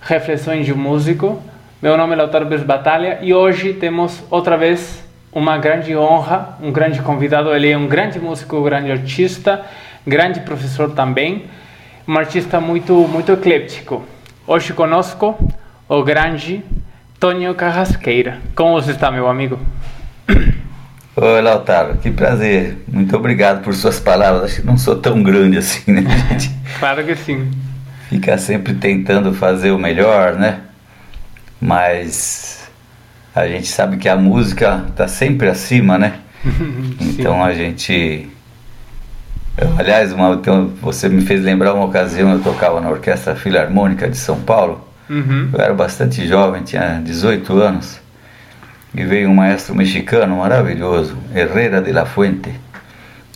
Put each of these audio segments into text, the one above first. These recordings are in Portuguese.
Reflexões de um Músico. Meu nome é Lautaro Bez Batalha e hoje temos outra vez uma grande honra, um grande convidado. Ele é um grande músico, grande artista, grande professor também, um artista muito, muito ecléptico. Hoje conosco o grande Tonio Carrasqueira. Como você está, meu amigo? Oi, Lautaro, que prazer. Muito obrigado por suas palavras. Acho que não sou tão grande assim, né, gente? claro que sim fica sempre tentando fazer o melhor, né? Mas a gente sabe que a música está sempre acima, né? então a gente. Aliás, uma, então, você me fez lembrar uma ocasião, eu tocava na Orquestra Filarmônica de São Paulo. Uhum. Eu era bastante jovem, tinha 18 anos. E veio um maestro mexicano maravilhoso, Herrera de la Fuente,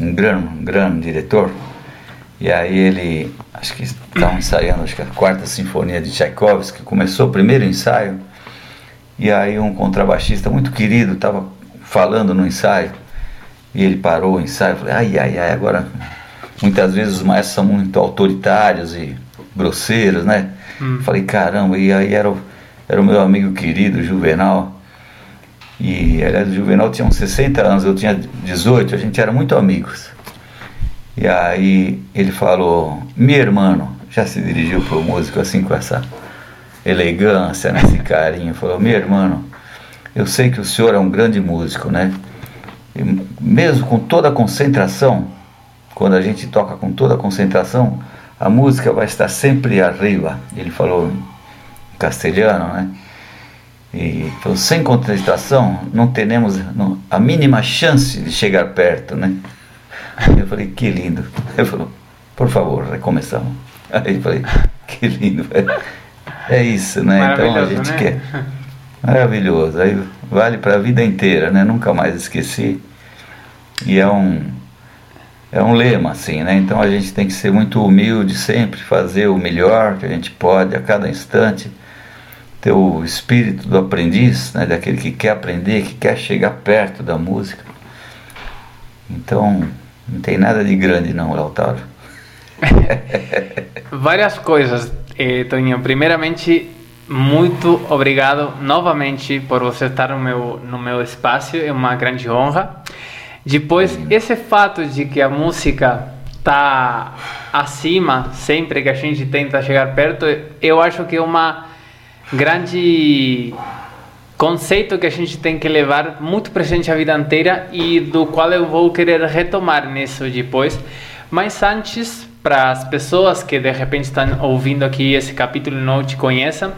um grande, um grande diretor. E aí ele, acho que estavam ensaiando acho que a quarta sinfonia de Tchaikovsky, começou o primeiro ensaio, e aí um contrabaixista muito querido estava falando no ensaio, e ele parou o ensaio, falei, ai, ai, ai, agora muitas vezes os maestros são muito autoritários e grosseiros, né? Hum. Falei, caramba, e aí era o, era o meu amigo querido, Juvenal, e aliás, o Juvenal tinha uns 60 anos, eu tinha 18, a gente era muito amigos. E aí ele falou, meu irmão, já se dirigiu para o músico assim com essa elegância, né, carinho, falou, meu irmão, eu sei que o senhor é um grande músico, né? E mesmo com toda a concentração, quando a gente toca com toda a concentração, a música vai estar sempre arriba. Ele falou em castelhano, né? E falou, sem concentração, não teremos a mínima chance de chegar perto, né? Eu falei, que lindo. Ele falou, por favor, recomeçamos. Aí eu falei, que lindo. É isso, né? Então a gente né? quer. Maravilhoso. Aí vale para a vida inteira, né? Nunca mais esqueci. E é um é um lema assim, né? Então a gente tem que ser muito humilde sempre, fazer o melhor que a gente pode a cada instante, ter o espírito do aprendiz, né? Daquele que quer aprender, que quer chegar perto da música. Então não tem nada de grande não, Lautaro. Várias coisas, eh, Toninho. Primeiramente, muito obrigado novamente por você estar no meu, no meu espaço, é uma grande honra. Depois, esse fato de que a música está acima sempre que a gente tenta chegar perto, eu acho que é uma grande conceito que a gente tem que levar muito presente a vida inteira e do qual eu vou querer retomar nisso depois. Mas antes, para as pessoas que de repente estão ouvindo aqui esse capítulo e não te conheçam,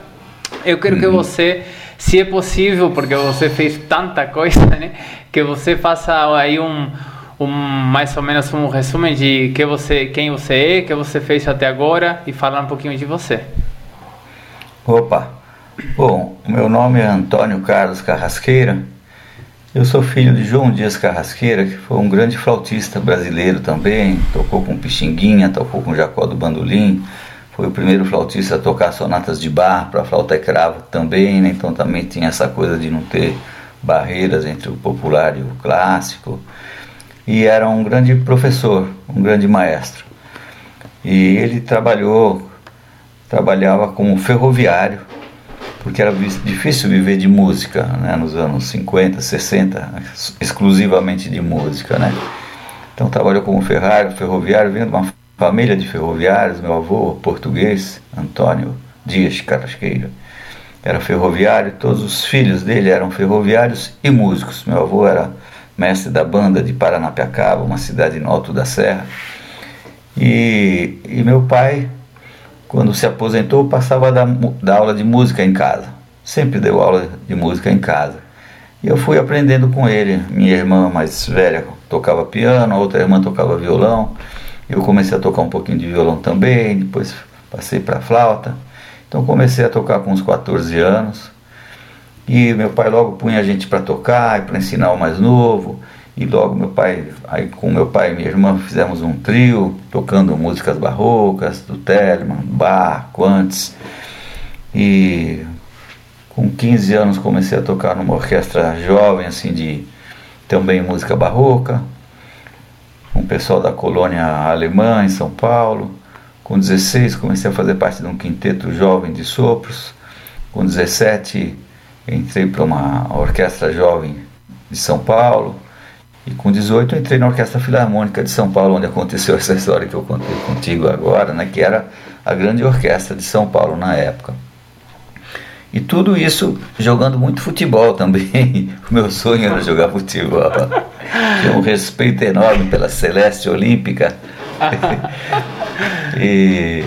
eu quero que uhum. você, se é possível, porque você fez tanta coisa, né, que você faça aí um, um mais ou menos um resumo de que você, quem você é, que você fez até agora e falar um pouquinho de você. Opa, Bom, meu nome é Antônio Carlos Carrasqueira. Eu sou filho de João Dias Carrasqueira, que foi um grande flautista brasileiro também. Tocou com Pixinguinha, tocou com Jacó do Bandolim. Foi o primeiro flautista a tocar sonatas de bar para flauta e cravo também, né? então também tinha essa coisa de não ter barreiras entre o popular e o clássico. E era um grande professor, um grande maestro. E ele trabalhou, trabalhava como ferroviário porque era difícil viver de música né, nos anos 50, 60, exclusivamente de música. Né? Então trabalhou como ferrari, ferroviário, vindo de uma família de ferroviários, meu avô português, Antônio Dias Carrasqueira, era ferroviário, todos os filhos dele eram ferroviários e músicos. Meu avô era mestre da banda de Paranapiacaba, uma cidade no Alto da Serra. E, e meu pai quando se aposentou, passava da, aula de música em casa. Sempre deu aula de música em casa. E eu fui aprendendo com ele. Minha irmã mais velha tocava piano, a outra irmã tocava violão. Eu comecei a tocar um pouquinho de violão também, depois passei para flauta. Então comecei a tocar com uns 14 anos. E meu pai logo punha a gente para tocar, para ensinar o mais novo. E logo meu pai, aí com meu pai e minha irmã fizemos um trio, tocando músicas barrocas, do Telemann, Bach, Quantz. E com 15 anos comecei a tocar numa orquestra jovem, assim, de também música barroca, com o pessoal da colônia alemã em São Paulo. Com 16 comecei a fazer parte de um quinteto jovem de sopros. Com 17 entrei para uma orquestra jovem de São Paulo. E com 18 entrei na Orquestra Filarmônica de São Paulo, onde aconteceu essa história que eu contei contigo agora, né, que era a grande orquestra de São Paulo na época. E tudo isso jogando muito futebol também. O meu sonho era jogar futebol. Tinha um respeito enorme pela Celeste Olímpica. e,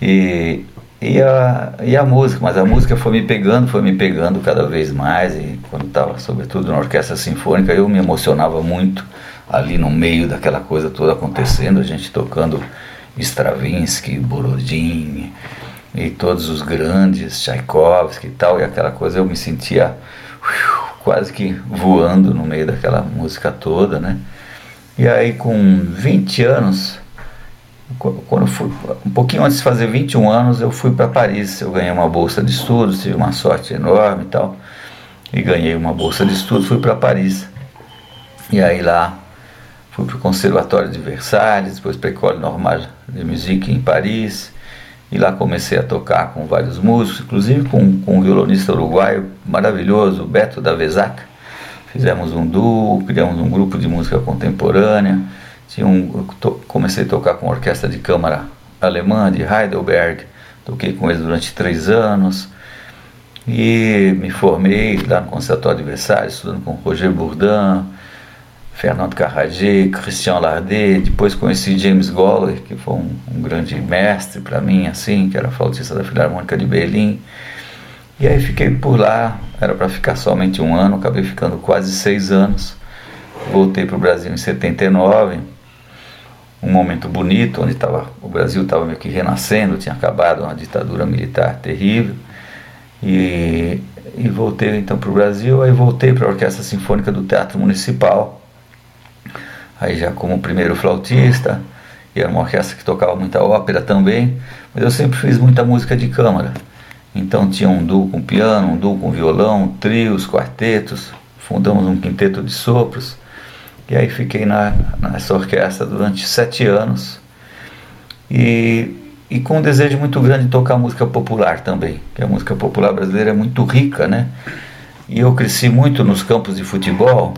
e e a, e a música, mas a música foi me pegando, foi me pegando cada vez mais, e quando estava, sobretudo na orquestra sinfônica, eu me emocionava muito ali no meio daquela coisa toda acontecendo, a gente tocando Stravinsky, Borodin e todos os grandes, Tchaikovsky e tal, e aquela coisa eu me sentia quase que voando no meio daquela música toda, né? E aí com 20 anos quando fui, um pouquinho antes de fazer 21 anos, eu fui para Paris. Eu ganhei uma bolsa de estudos, tive uma sorte enorme e tal. E ganhei uma bolsa de estudos, fui para Paris. E aí lá fui para o Conservatório de Versalhes, depois para a École Normale de Musique em Paris. E lá comecei a tocar com vários músicos, inclusive com, com um violonista uruguaio maravilhoso, Beto da Vezac. Fizemos um duo, criamos um grupo de música contemporânea tinha um, comecei a tocar com a orquestra de câmara alemã de Heidelberg, toquei com eles durante três anos e me formei lá no Conservatório de Versalhes, estudando com Roger Bourdin, Fernando Carragé, Christian Lardet, depois conheci James Goller, que foi um, um grande mestre para mim, assim, que era flautista da Filarmônica de Berlim. E aí fiquei por lá, era para ficar somente um ano, acabei ficando quase seis anos. Voltei para o Brasil em 79 um momento bonito, onde tava, o Brasil estava meio que renascendo, tinha acabado uma ditadura militar terrível. E, e voltei então para o Brasil, aí voltei para a Orquestra Sinfônica do Teatro Municipal, aí já como primeiro flautista, e era uma orquestra que tocava muita ópera também, mas eu sempre fiz muita música de câmara. Então tinha um duo com piano, um duo com violão, trios, quartetos, fundamos um quinteto de sopros. E aí fiquei na, nessa orquestra durante sete anos e, e com um desejo muito grande de tocar música popular também, que a música popular brasileira é muito rica, né? E eu cresci muito nos campos de futebol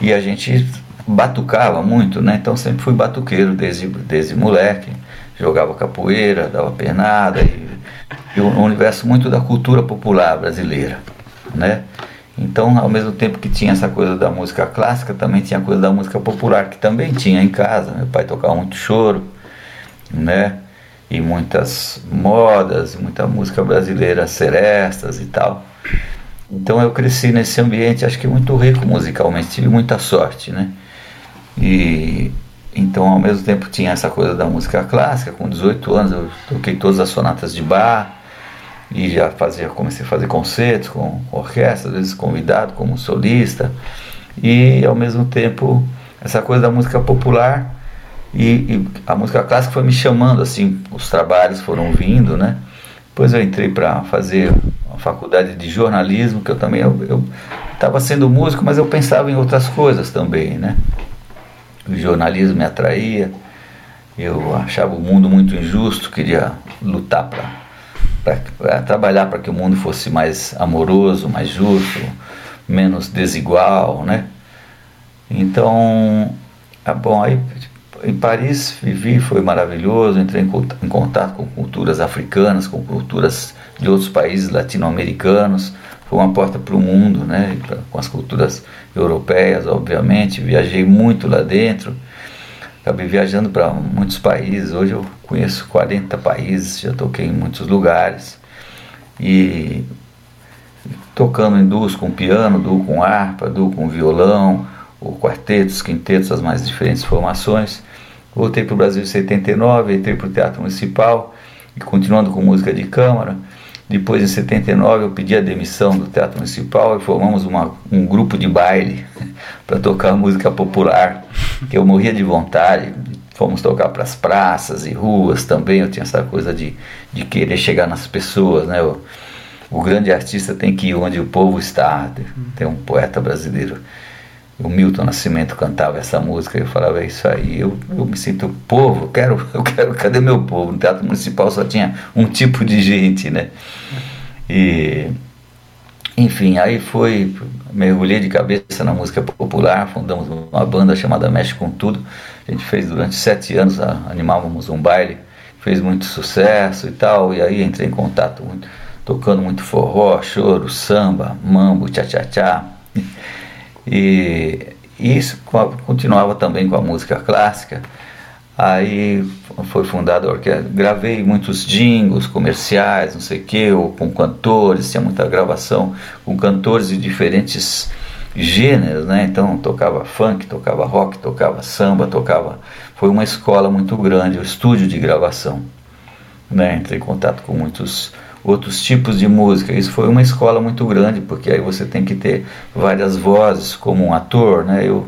e a gente batucava muito, né? Então sempre fui batuqueiro desde, desde moleque, jogava capoeira, dava pernada e, e um universo muito da cultura popular brasileira, né? Então, ao mesmo tempo que tinha essa coisa da música clássica, também tinha a coisa da música popular, que também tinha em casa. Meu pai tocava muito choro, né? E muitas modas, muita música brasileira, serestas e tal. Então eu cresci nesse ambiente, acho que muito rico musicalmente, tive muita sorte, né? E então ao mesmo tempo tinha essa coisa da música clássica, com 18 anos eu toquei todas as sonatas de Bach, e já fazia, comecei a fazer concertos com, orquestra, às vezes convidado como solista, e ao mesmo tempo essa coisa da música popular e, e, a música clássica foi me chamando, assim, os trabalhos foram vindo, né? Depois eu entrei para fazer a faculdade de jornalismo, que eu também eu estava sendo músico, mas eu pensava em outras coisas também, né? O jornalismo me atraía, eu achava o mundo muito injusto, queria lutar para para trabalhar para que o mundo fosse mais amoroso, mais justo, menos desigual, né? Então, ah, bom, aí em Paris vivi, foi maravilhoso, entrei em contato com culturas africanas, com culturas de outros países latino-americanos, foi uma porta para o mundo, né? Com as culturas europeias, obviamente, viajei muito lá dentro acabei viajando para muitos países. Hoje eu conheço 40 países, já toquei em muitos lugares. E tocando em duos com piano, duo com harpa, duo com violão, ou quartetos, quintetos, as mais diferentes formações. Voltei para o Brasil em 79, entrei para o Teatro Municipal e continuando com música de câmara. Depois, em 79, eu pedi a demissão do Teatro Municipal e formamos uma, um grupo de baile para tocar música popular, que eu morria de vontade. Fomos tocar para as praças e ruas também. Eu tinha essa coisa de, de querer chegar nas pessoas, né? O, o grande artista tem que ir onde o povo está. Tem um poeta brasileiro o Milton Nascimento cantava essa música, eu falava, é isso aí, eu, eu me sinto povo, eu quero, eu quero, cadê meu povo? No Teatro Municipal só tinha um tipo de gente, né? E, enfim, aí foi, mergulhei de cabeça na música popular, fundamos uma banda chamada Mexe com Tudo, a gente fez durante sete anos, animávamos um baile, fez muito sucesso e tal, e aí entrei em contato muito, tocando muito forró, choro, samba, mambo, tchá-tchá-tchá, e isso continuava também com a música clássica. Aí foi fundada a orquestra. Gravei muitos jingles comerciais, não sei o que, ou com cantores, tinha muita gravação com cantores de diferentes gêneros, né? Então tocava funk, tocava rock, tocava samba, tocava. Foi uma escola muito grande, o um estúdio de gravação. Né? Entrei em contato com muitos outros tipos de música. Isso foi uma escola muito grande, porque aí você tem que ter várias vozes como um ator, né? Eu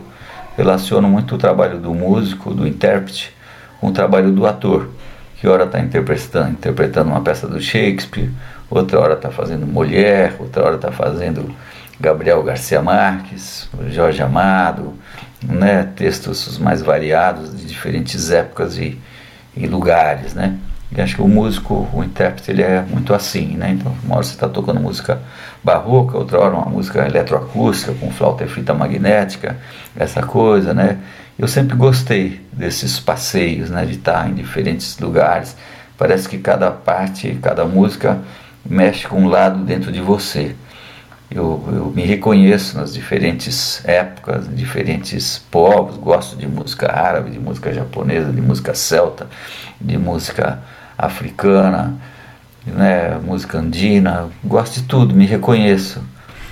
relaciono muito o trabalho do músico, do intérprete, com o trabalho do ator, que hora está interpretando, interpretando uma peça do Shakespeare, outra hora está fazendo Molière, outra hora está fazendo Gabriel Garcia Marques, Jorge Amado, né? Textos mais variados de diferentes épocas e, e lugares, né? E acho que o músico, o intérprete, ele é muito assim, né? Então, uma hora você está tocando música barroca, outra hora uma música eletroacústica com flauta e fita magnética, essa coisa, né? Eu sempre gostei desses passeios, né? De estar em diferentes lugares. Parece que cada parte, cada música mexe com um lado dentro de você. Eu, eu me reconheço nas diferentes épocas, diferentes povos. Gosto de música árabe, de música japonesa, de música celta, de música africana, né, música andina, gosto de tudo, me reconheço,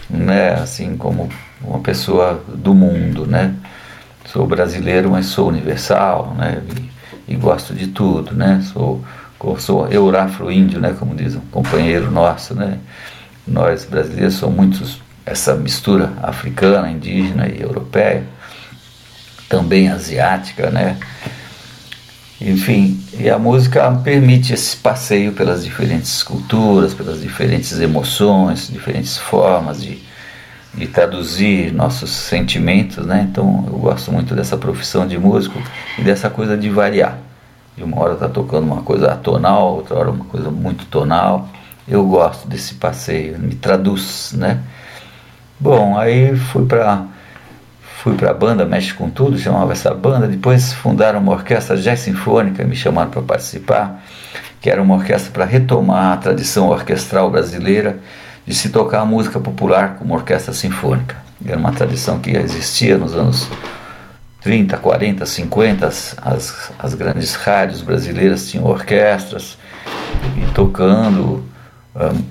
né, assim como uma pessoa do mundo, né. Sou brasileiro, mas sou universal, né, e, e gosto de tudo, né. Sou sou eurafro-índio, né, como diz um companheiro nosso, né. Nós brasileiros somos muitos essa mistura africana, indígena e europeia, também asiática, né? Enfim, e a música permite esse passeio pelas diferentes culturas, pelas diferentes emoções, diferentes formas de, de traduzir nossos sentimentos, né? Então eu gosto muito dessa profissão de músico e dessa coisa de variar. De uma hora tá tocando uma coisa atonal, outra hora uma coisa muito tonal. Eu gosto desse passeio, me traduz, né? Bom, aí fui para fui para a banda Mexe com Tudo, chamava essa banda. Depois fundaram uma orquestra jazz sinfônica, me chamaram para participar, que era uma orquestra para retomar a tradição orquestral brasileira de se tocar música popular como orquestra sinfônica. Era uma tradição que existia nos anos 30, 40, 50, as, as grandes rádios brasileiras tinham orquestras e tocando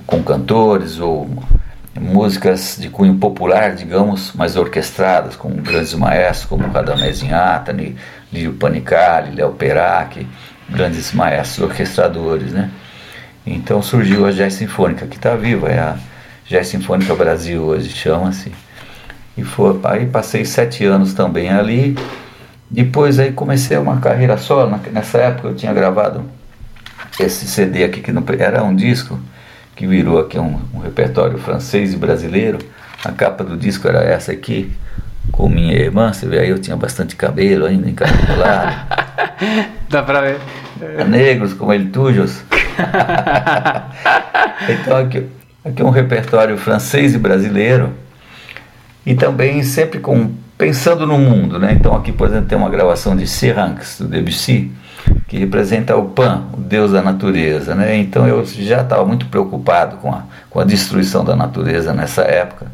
com cantores ou músicas de cunho popular, digamos, mais orquestradas, com grandes maestros como Radamés Inhatani, Lírio Panicali, Léo Perac, grandes maestros orquestradores, né? Então surgiu a Jazz Sinfônica, que está viva, é a Jazz Sinfônica Brasil hoje, chama-se. E foi, aí passei sete anos também ali, depois aí comecei uma carreira só, nessa época eu tinha gravado esse CD aqui, que não, era um disco, que virou aqui um, um, repertório francês e brasileiro. A capa do disco era essa aqui, com minha irmã. Você vê aí, eu tinha bastante cabelo ainda encarcolado. Dá pra ver. Negros como ele tujos. então aqui, aqui é um repertório francês e brasileiro. E também sempre com pensando no mundo, né? Então aqui, por exemplo, tem uma gravação de Siranx, do Debussy que representa o Pan, o deus da natureza. Né? Então eu já estava muito preocupado com a, com a destruição da natureza nessa época.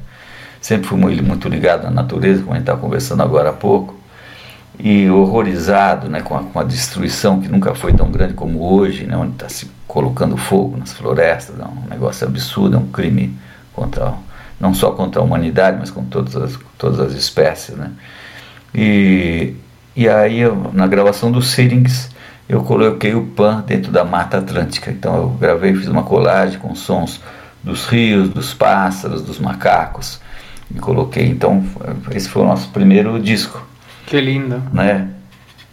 Sempre fui muito, ligado à natureza, como a gente estava conversando agora há pouco, e horrorizado né, com, a, com a destruição que nunca foi tão grande como hoje, né, onde está se colocando fogo nas florestas. É um negócio absurdo, é um crime contra não só contra a humanidade, mas com todas as, todas as espécies. Né? E, e aí, na gravação do Syrinx, eu coloquei o Pan dentro da Mata Atlântica. Então eu gravei, fiz uma colagem com sons dos rios, dos pássaros, dos macacos. E coloquei, então, esse foi o nosso primeiro disco. Que lindo. Né?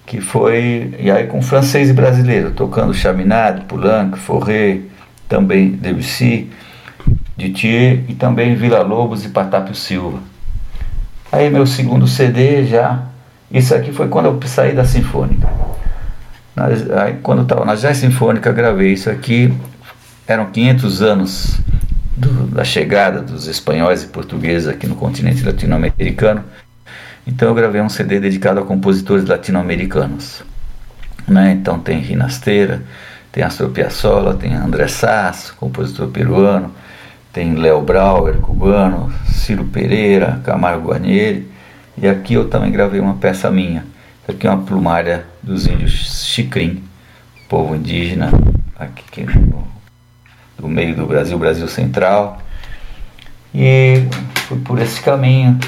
Que foi, e aí com francês e brasileiro, tocando Chaminade, Poulenc, Forré, também Debussy, Dittier e também Vila Lobos e Patápio Silva. Aí meu segundo CD já, isso aqui foi quando eu saí da Sinfônica. Aí, quando estava na Jazz Sinfônica, gravei isso aqui. Eram 500 anos do, da chegada dos espanhóis e portugueses aqui no continente latino-americano. Então eu gravei um CD dedicado a compositores latino-americanos. Né? Então tem Rinasteira, tem Astor Piazzolla, tem André Sass, compositor peruano, tem Léo Brauer, cubano, Ciro Pereira, Camargo Guarnieri. E aqui eu também gravei uma peça minha. Aqui é uma plumária dos índios Xicrim, povo indígena aqui no, do meio do Brasil, Brasil Central. E fui por esse caminho.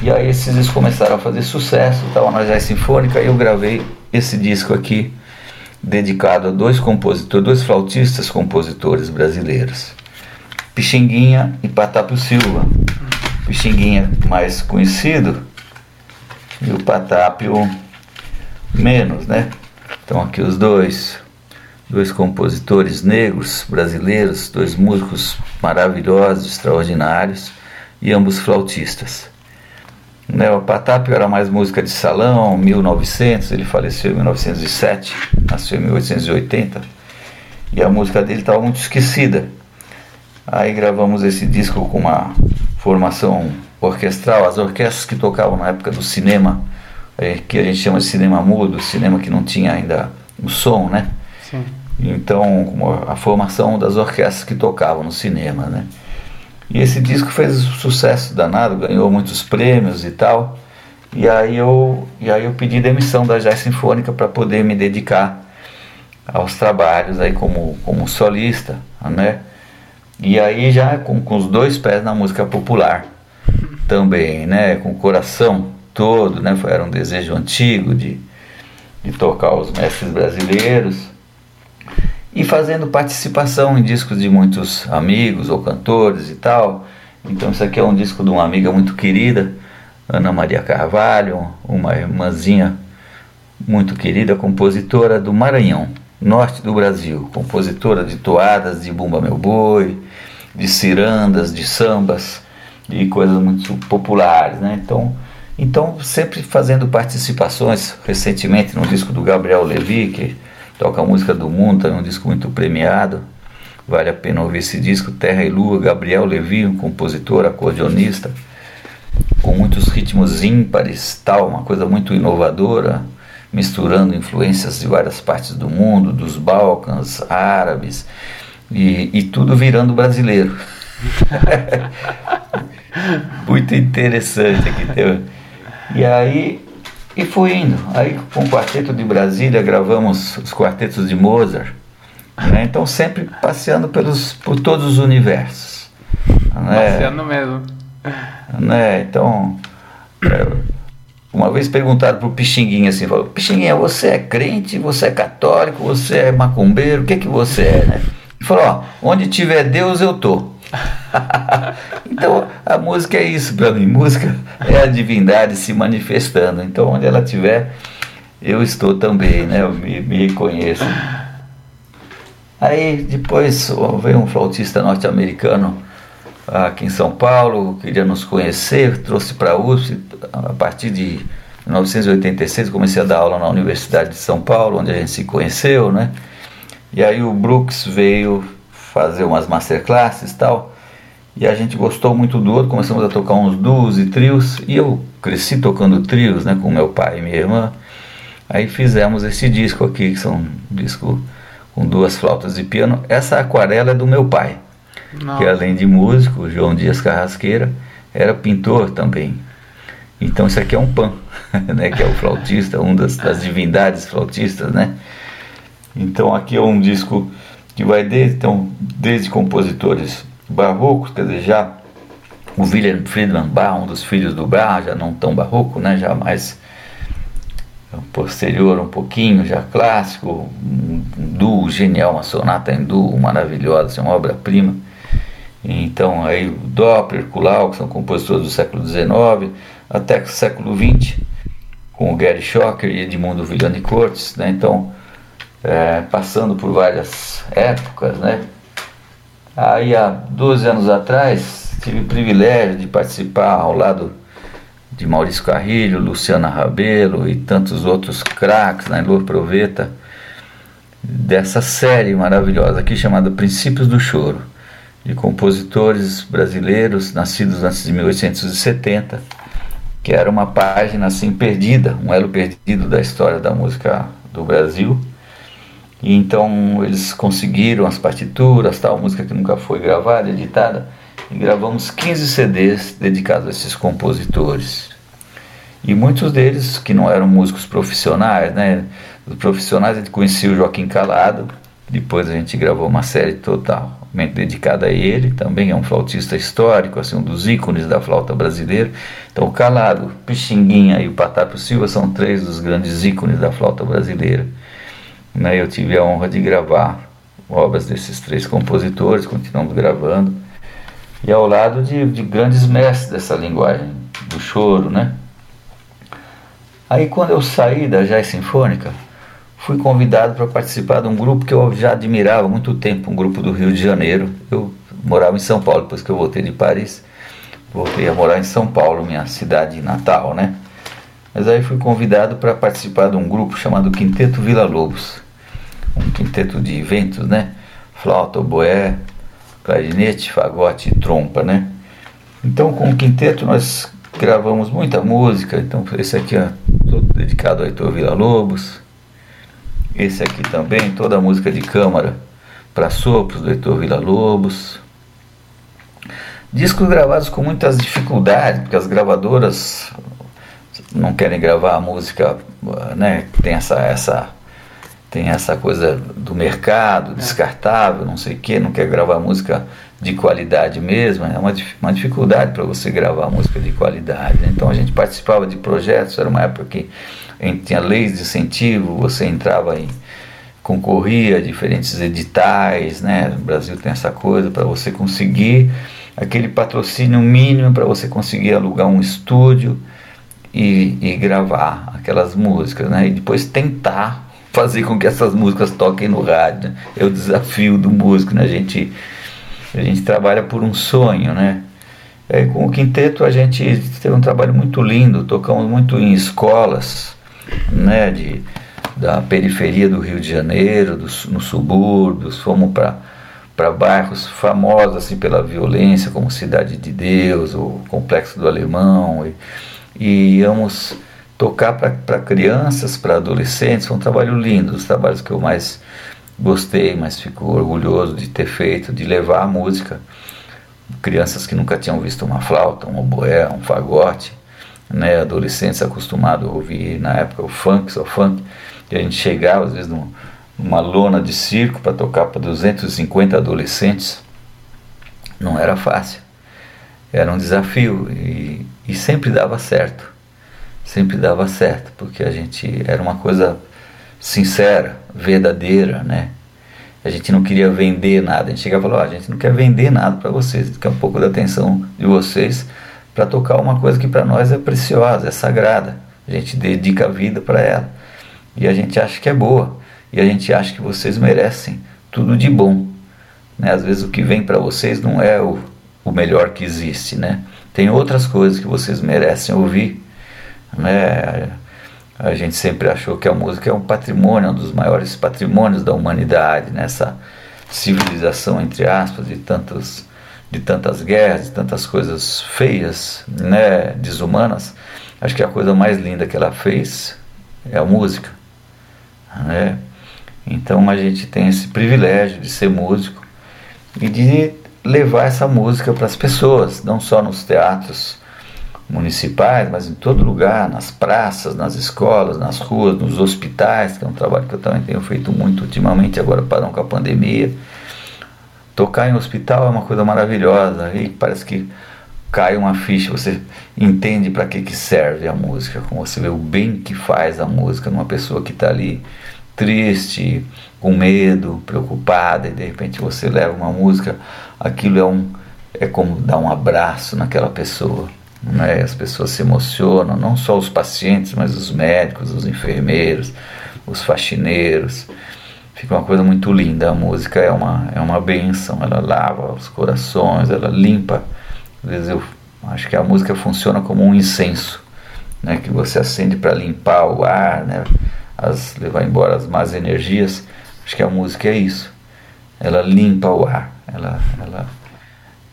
E aí esses começaram a fazer sucesso, estava na Jazz Sinfônica e eu gravei esse disco aqui dedicado a dois compositores, dois flautistas compositores brasileiros. Pixinguinha e Patápio Silva. Pixinguinha mais conhecido e o Patápio menos, né? Então aqui os dois, dois compositores negros brasileiros, dois músicos maravilhosos, extraordinários e ambos flautistas. Né, o Patápio era mais música de salão, 1900, ele faleceu em 1907, nasceu em 1880, e a música dele estava muito esquecida. Aí gravamos esse disco com uma formação orquestral, as orquestras que tocavam na época do cinema, é, que a gente chama de cinema mudo, cinema que não tinha ainda o som, né? Sim. Então, a formação das orquestras que tocavam no cinema, né? E esse disco fez sucesso danado, ganhou muitos prêmios e tal. E aí eu, e aí eu pedi demissão da Jazz Sinfônica para poder me dedicar aos trabalhos aí como, como solista, né? E aí já com, com os dois pés na música popular também, né, com o coração todo, né, era um desejo antigo de, de tocar os mestres brasileiros. E fazendo participação em discos de muitos amigos ou cantores e tal. Então isso aqui é um disco de uma amiga muito querida, Ana Maria Carvalho, uma irmãzinha muito querida, compositora do Maranhão, norte do Brasil, compositora de toadas de Bumba Meu Boi, de cirandas, de sambas e coisas muito populares, né? Então, então sempre fazendo participações, recentemente no disco do Gabriel Levi, que toca a música do mundo, também um disco muito premiado. Vale a pena ouvir esse disco, Terra e Lua, Gabriel Levi, um compositor, acordeonista, com muitos ritmos ímpares, tal, uma coisa muito inovadora, misturando influências de várias partes do mundo, dos Balcãs, árabes, e, e tudo virando brasileiro. Muito interessante aqui. Teu. E aí, e fui indo. Aí com o Quarteto de Brasília gravamos os quartetos de Mozart. Né? Então sempre passeando pelos, por todos os universos. Né? Passeando mesmo. Né? Então, é, uma vez perguntaram pro Pixinguinha assim, falou, Pixinguinha, você é crente, você é católico, você é macumbeiro, o que que você é, né? Ele falou, ó, onde tiver Deus eu tô. então a música é isso para mim. Música é a divindade se manifestando. Então onde ela estiver, eu estou também, né? Eu me, me reconheço. Aí depois veio um flautista norte-americano aqui em São Paulo, queria nos conhecer, trouxe para a USP. A partir de 1986 comecei a dar aula na Universidade de São Paulo, onde a gente se conheceu, né? E aí o Brooks veio fazer umas masterclasses e tal. E a gente gostou muito do outro, começamos a tocar uns duos e trios. E eu cresci tocando trios né, com meu pai e minha irmã. Aí fizemos esse disco aqui, que são um disco com duas flautas de piano. Essa aquarela é do meu pai, que além de músico, João Dias Carrasqueira, era pintor também. Então isso aqui é um pan, né, que é o flautista, um das, das divindades flautistas, né? Então aqui é um disco que vai desde, então, desde compositores barrocos, quer dizer, já o Wilhelm Friedman Bach, um dos filhos do Bach, já não tão barroco, né, já mais posterior um pouquinho, já clássico, um, duo genial, uma sonata em duo maravilhosa, assim, uma obra-prima. Então aí o Doppler, Kulau, que são compositores do século XIX, até o século XX, com o Gary Schocker e Edmundo Villani Cortes, né? Então, é, passando por várias épocas, né? Aí há 12 anos atrás tive o privilégio de participar ao lado de Maurício Carrilho, Luciana Rabelo e tantos outros craques, né, Lua Proveta, dessa série maravilhosa aqui chamada Princípios do Choro, de compositores brasileiros nascidos antes de 1870, que era uma página assim perdida, um elo perdido da história da música do Brasil. E então eles conseguiram as partituras, tal música que nunca foi gravada, editada, e gravamos 15 CDs dedicados a esses compositores. E muitos deles que não eram músicos profissionais, né? Os profissionais a gente conhecia o Joaquim Calado, depois a gente gravou uma série totalmente dedicada a ele, também é um flautista histórico, assim, um dos ícones da flauta brasileira. Então o Calado, Pixinguinha e o Patápio Silva são três dos grandes ícones da flauta brasileira. Né? Eu tive a honra de gravar obras desses três compositores, continuamos gravando, e ao lado de, de grandes mestres dessa linguagem do choro, né? Aí quando eu saí da Jazz Sinfônica, fui convidado para participar de um grupo que eu já admirava há muito tempo, um grupo do Rio de Janeiro. Eu morava em São Paulo, depois que eu voltei de Paris, voltei a morar em São Paulo, minha cidade natal, né? Mas aí fui convidado para participar de um grupo chamado Quinteto Vila Lobos, um quinteto de ventos, né? Flauta, oboé, clarinete, fagote e trompa, né? Então com o quinteto nós gravamos muita música, então esse aqui é todo dedicado ao Heitor Villa-Lobos. Esse aqui também, toda a música de câmara para sopros do Heitor Villa-Lobos. Discos gravados com muitas dificuldades, porque as gravadoras não querem gravar a música, né? Tem essa essa tem essa coisa do mercado, é. descartável, não sei o que, não quer gravar música de qualidade mesmo, é uma, uma dificuldade para você gravar música de qualidade. Né? Então a gente participava de projetos, era uma época que a gente tinha leis de incentivo, você entrava em concorria a diferentes editais, né? O Brasil tem essa coisa para você conseguir aquele patrocínio mínimo para você conseguir alugar um estúdio e, e gravar aquelas músicas, né? E depois tentar fazer com que essas músicas toquem no rádio. É o desafio do músico, né? A gente, a gente trabalha por um sonho, né? É, com o quinteto a gente teve um trabalho muito lindo, tocamos muito em escolas, né? De, da periferia do Rio de Janeiro, dos, nos subúrbios, fomos para para bairros famosos assim pela violência, como Cidade de Deus, o Complexo do Alemão, e, e íamos tocar para crianças, para adolescentes, foi um trabalho lindo, os trabalhos que eu mais gostei, mas fico orgulhoso de ter feito, de levar a música. Crianças que nunca tinham visto uma flauta, um oboé, um fagote, né, adolescentes acostumados a ouvir na época o funk, só funk, e a gente chegava às vezes numa lona de circo para tocar para 250 adolescentes, não era fácil, era um desafio. E, e sempre dava certo sempre dava certo, porque a gente era uma coisa sincera, verdadeira, né? A gente não queria vender nada, a gente chegava e falava, oh, a gente não quer vender nada para vocês, a gente quer um pouco da atenção de vocês para tocar uma coisa que para nós é preciosa, é sagrada. A gente dedica a vida para ela. E a gente acha que é boa. E a gente acha que vocês merecem tudo de bom. Né? Às vezes o que vem para vocês não é o, o melhor que existe, né? Tem outras coisas que vocês merecem ouvir né? A gente sempre achou que a música é um patrimônio, um dos maiores patrimônios da humanidade, nessa civilização, entre aspas, de, tantos, de tantas guerras, de tantas coisas feias, né? desumanas. Acho que a coisa mais linda que ela fez é a música. Né? Então a gente tem esse privilégio de ser músico e de levar essa música para as pessoas, não só nos teatros municipais, mas em todo lugar, nas praças, nas escolas, nas ruas, nos hospitais, que é um trabalho que eu também tenho feito muito ultimamente, agora parando com a pandemia. Tocar em hospital é uma coisa maravilhosa e parece que cai uma ficha, você entende para que, que serve a música, como você vê o bem que faz a música numa pessoa que está ali triste, com medo, preocupada, e de repente você leva uma música, aquilo é um é como dar um abraço naquela pessoa. Né? As pessoas se emocionam, não só os pacientes, mas os médicos, os enfermeiros, os faxineiros. Fica uma coisa muito linda. A música é uma, é uma benção, ela lava os corações, ela limpa às vezes eu acho que a música funciona como um incenso, né, que você acende para limpar o ar, né, as, levar embora as más energias. Acho que a música é isso. Ela limpa o ar, ela, ela,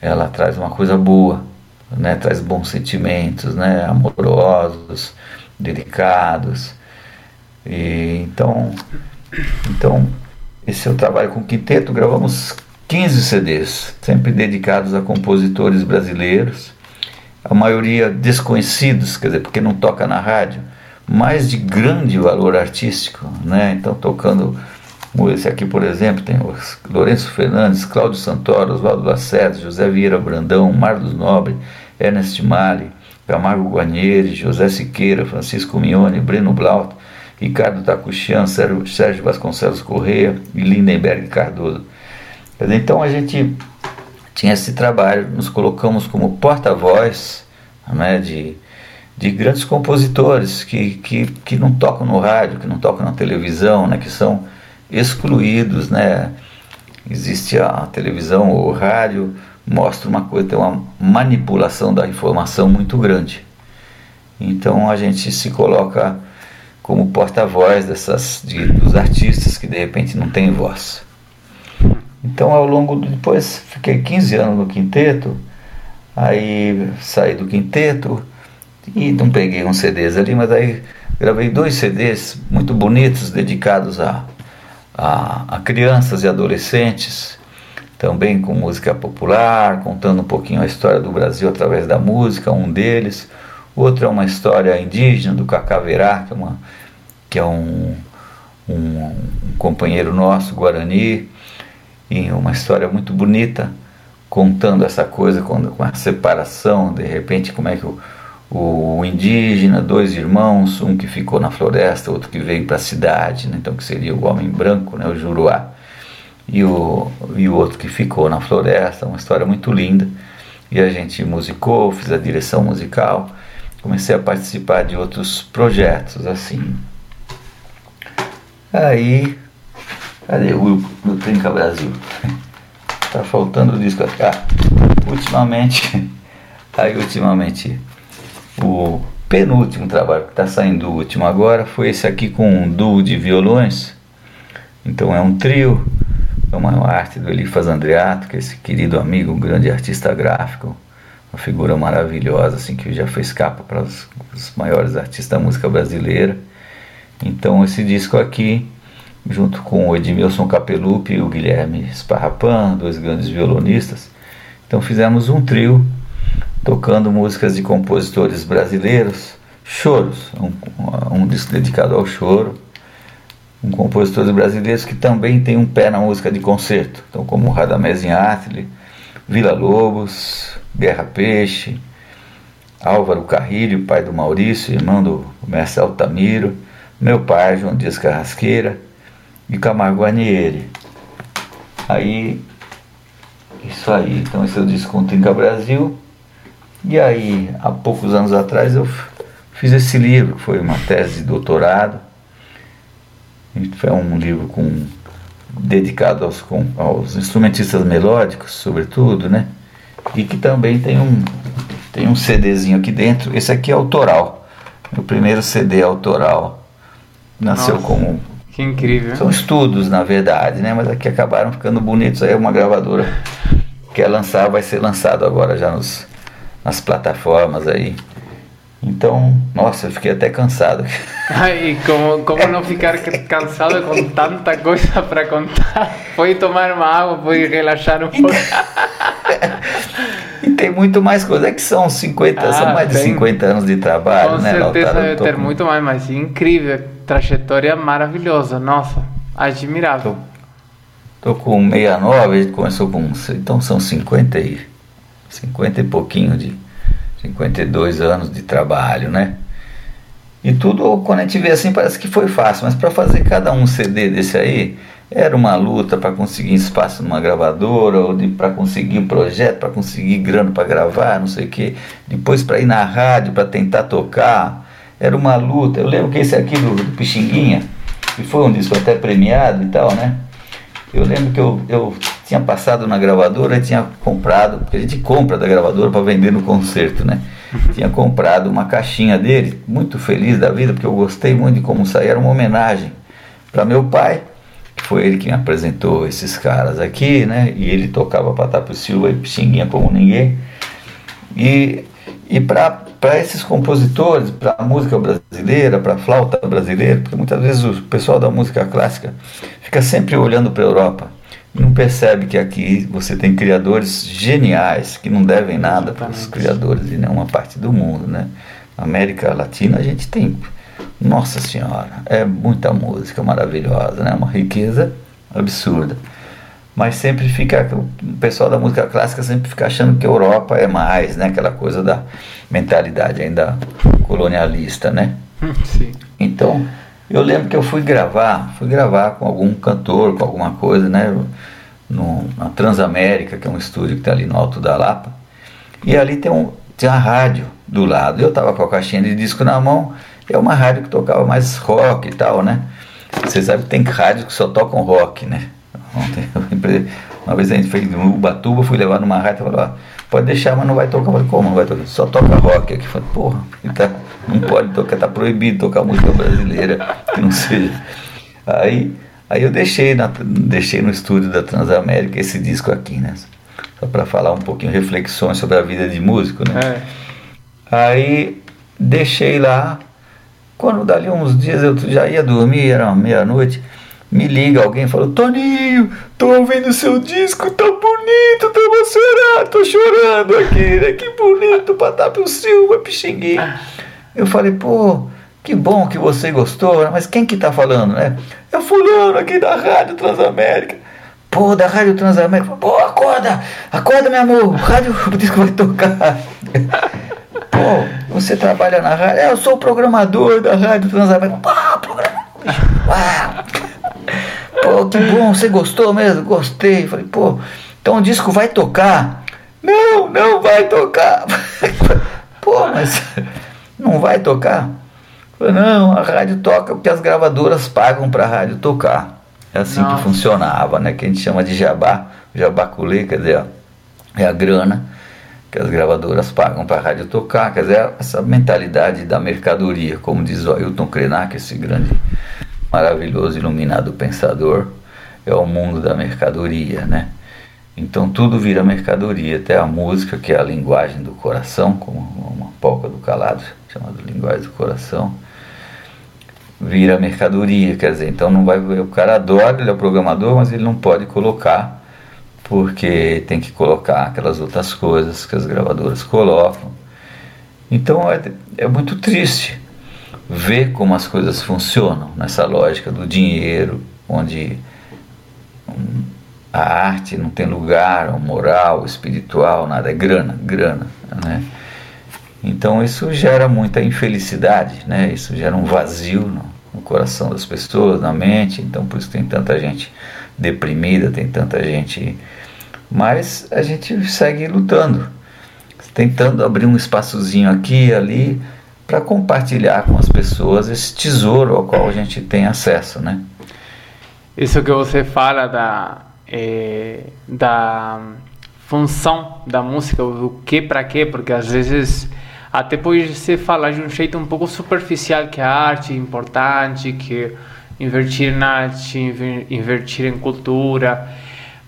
ela traz uma coisa boa, né, traz bons sentimentos, né, amorosos, delicados. E, então, então, esse é o trabalho com o quinteto. Gravamos 15 CDs, sempre dedicados a compositores brasileiros, a maioria desconhecidos, quer dizer, porque não toca na rádio, mas de grande valor artístico, né? Então tocando esse aqui, por exemplo, tem o Lourenço Fernandes, Cláudio Santoro, Oswaldo Lacerda, José Vieira Brandão, Marlos Nobre, Ernest Mali, Camargo Guarnieri, José Siqueira, Francisco Mione, Breno Blaut, Ricardo Tacuchian, Sérgio Vasconcelos Correia e Lindenberg Cardoso. Então a gente tinha esse trabalho, nos colocamos como porta-voz né, de, de grandes compositores que, que, que não tocam no rádio, que não tocam na televisão, né, que são excluídos. Né? Existe a televisão ou o rádio, mostra uma coisa, tem uma manipulação da informação muito grande. Então a gente se coloca como porta-voz dessas de, dos artistas que de repente não têm voz. Então, ao longo do. Depois, fiquei 15 anos no quinteto, aí saí do quinteto e não peguei uns CDs ali, mas aí gravei dois CDs muito bonitos dedicados a, a, a crianças e adolescentes, também com música popular, contando um pouquinho a história do Brasil através da música, um deles. Outro é uma história indígena do Cacaverá, que é, uma, que é um, um, um companheiro nosso, Guarani em uma história muito bonita, contando essa coisa com, com a separação, de repente, como é que o, o indígena, dois irmãos, um que ficou na floresta, outro que veio para a cidade, né? então que seria o homem branco, né? o Juruá, e o, e o outro que ficou na floresta, uma história muito linda. E a gente musicou, fiz a direção musical, comecei a participar de outros projetos assim. Aí Cadê o meu Trinca Brasil? tá faltando o disco aqui. Ah, ultimamente, aí ultimamente, o penúltimo trabalho que está saindo o último agora foi esse aqui com um duo de violões. Então é um trio, é uma arte do Elifas Andreato, que é esse querido amigo, um grande artista gráfico, uma figura maravilhosa, assim, que já fez capa para os, os maiores artistas da música brasileira. Então esse disco aqui junto com o Edmilson Capelupi e o Guilherme Sparrapan, dois grandes violonistas. Então fizemos um trio tocando músicas de compositores brasileiros, choros, um, um disco dedicado ao choro, um compositores brasileiros que também tem um pé na música de concerto, então como Radamés Inhatli, Vila Lobos, Guerra Peixe, Álvaro Carrilho, pai do Maurício, irmão do mestre Altamiro, meu pai, João Dias Carrasqueira, de Camargo Anieri. Aí, isso aí, então esse é o Desconto Inca Brasil. E aí, há poucos anos atrás, eu fiz esse livro, que foi uma tese de doutorado. Foi um livro com, dedicado aos, com, aos instrumentistas melódicos, sobretudo, né? E que também tem um, tem um CDzinho aqui dentro. Esse aqui é autoral. O primeiro CD autoral. Nasceu Nossa. como que incrível. São estudos, na verdade, né? Mas aqui acabaram ficando bonitos. Aí uma gravadora quer lançar, vai ser lançado agora já nos, nas plataformas aí. Então, nossa, eu fiquei até cansado. Ai, como, como não ficar cansado com tanta coisa para contar? Pode tomar uma água, pode relaxar um pouco. e tem muito mais coisa, é que são 50, ah, são mais de 50 anos de trabalho, com né? Com certeza deve ter com... muito mais, mas incrível trajetória maravilhosa, nossa, admirável. Tô, tô com 69, a gente começou com. Então são 50 e. 50 e pouquinho de, 52 anos de trabalho, né? E tudo, quando a gente vê assim, parece que foi fácil, mas para fazer cada um CD desse aí, era uma luta para conseguir espaço numa gravadora, ou para conseguir um projeto, para conseguir grana para gravar, não sei o quê. Depois para ir na rádio, para tentar tocar. Era uma luta. Eu lembro que esse aqui do, do Pixinguinha, que foi um disco até premiado e tal, né? Eu lembro que eu, eu tinha passado na gravadora e tinha comprado, porque a gente compra da gravadora para vender no concerto, né? tinha comprado uma caixinha dele, muito feliz da vida, porque eu gostei muito de como saía, era uma homenagem para meu pai, que foi ele que me apresentou esses caras aqui, né? E ele tocava Patapio Silva e Pixinguinha como ninguém. E, e para esses compositores, para a música brasileira, para a flauta brasileira, porque muitas vezes o pessoal da música clássica fica sempre olhando para a Europa não percebe que aqui você tem criadores geniais que não devem nada para os criadores de nenhuma parte do mundo, né? Na América Latina a gente tem, nossa senhora, é muita música maravilhosa, né? Uma riqueza absurda. Mas sempre fica, o pessoal da música clássica sempre fica achando que a Europa é mais, né? Aquela coisa da mentalidade ainda colonialista, né? Sim. Então, eu lembro que eu fui gravar, fui gravar com algum cantor, com alguma coisa, né? No, na Transamérica, que é um estúdio que está ali no Alto da Lapa. E ali tem, um, tem uma rádio do lado. Eu estava com a caixinha de disco na mão, é uma rádio que tocava mais rock e tal, né? Você sabe que tem rádios que só tocam rock, né? Uma vez a gente fez no Ubatuba, fui levar numa rádio e falou, ó, pode deixar, mas não vai tocar. Eu falei, como não vai tocar? Só toca rock aqui. Eu falei, porra, tá, não pode tocar, tá proibido tocar música brasileira, que não seja. Aí, aí eu deixei, na, deixei no estúdio da Transamérica esse disco aqui, né? Só para falar um pouquinho, reflexões sobre a vida de músico, né? É. Aí deixei lá. Quando dali uns dias eu já ia dormir, era meia-noite me liga alguém e fala, Toninho, tô ouvindo seu disco, tá bonito, tá emocionado, tô chorando aqui, né? Que bonito, Patapio Silva, Pixinguinha. Eu falei, pô, que bom que você gostou, né? mas quem que tá falando, né? É fulano aqui da Rádio Transamérica. Pô, da Rádio Transamérica. Pô, acorda, acorda, meu amor, o rádio o disco vai tocar. Pô, você trabalha na rádio? É, eu sou o programador da Rádio Transamérica. Pô, programador. Uau. Pô, que bom, você gostou mesmo? Gostei. Falei, pô, então o disco vai tocar? Não, não vai tocar. pô, mas não vai tocar? Falei, não, a rádio toca porque as gravadoras pagam para a rádio tocar. É assim Nossa. que funcionava, né? Que a gente chama de jabá, jabaculê, quer dizer, é a grana que as gravadoras pagam para a rádio tocar, quer dizer, essa mentalidade da mercadoria, como diz o Ailton Krenak, esse grande maravilhoso, iluminado pensador, é o mundo da mercadoria, né? Então tudo vira mercadoria, até a música, que é a linguagem do coração, como uma polca do calado, chamada linguagem do coração, vira mercadoria, quer dizer, então não vai o cara adora, ele é o programador, mas ele não pode colocar porque tem que colocar aquelas outras coisas que as gravadoras colocam. Então é, é muito triste ver como as coisas funcionam nessa lógica do dinheiro, onde a arte não tem lugar, moral, espiritual, nada, é grana, grana, né? Então isso gera muita infelicidade, né? Isso gera um vazio no, no coração das pessoas, na mente, então por isso tem tanta gente deprimida, tem tanta gente... Mas a gente segue lutando, tentando abrir um espaçozinho aqui e ali, para compartilhar com as pessoas esse tesouro ao qual a gente tem acesso, né? Isso que você fala da é, da função da música, o que para quê, porque às vezes até pode se falar de um jeito um pouco superficial que a arte é importante, que invertir na arte, invertir em cultura,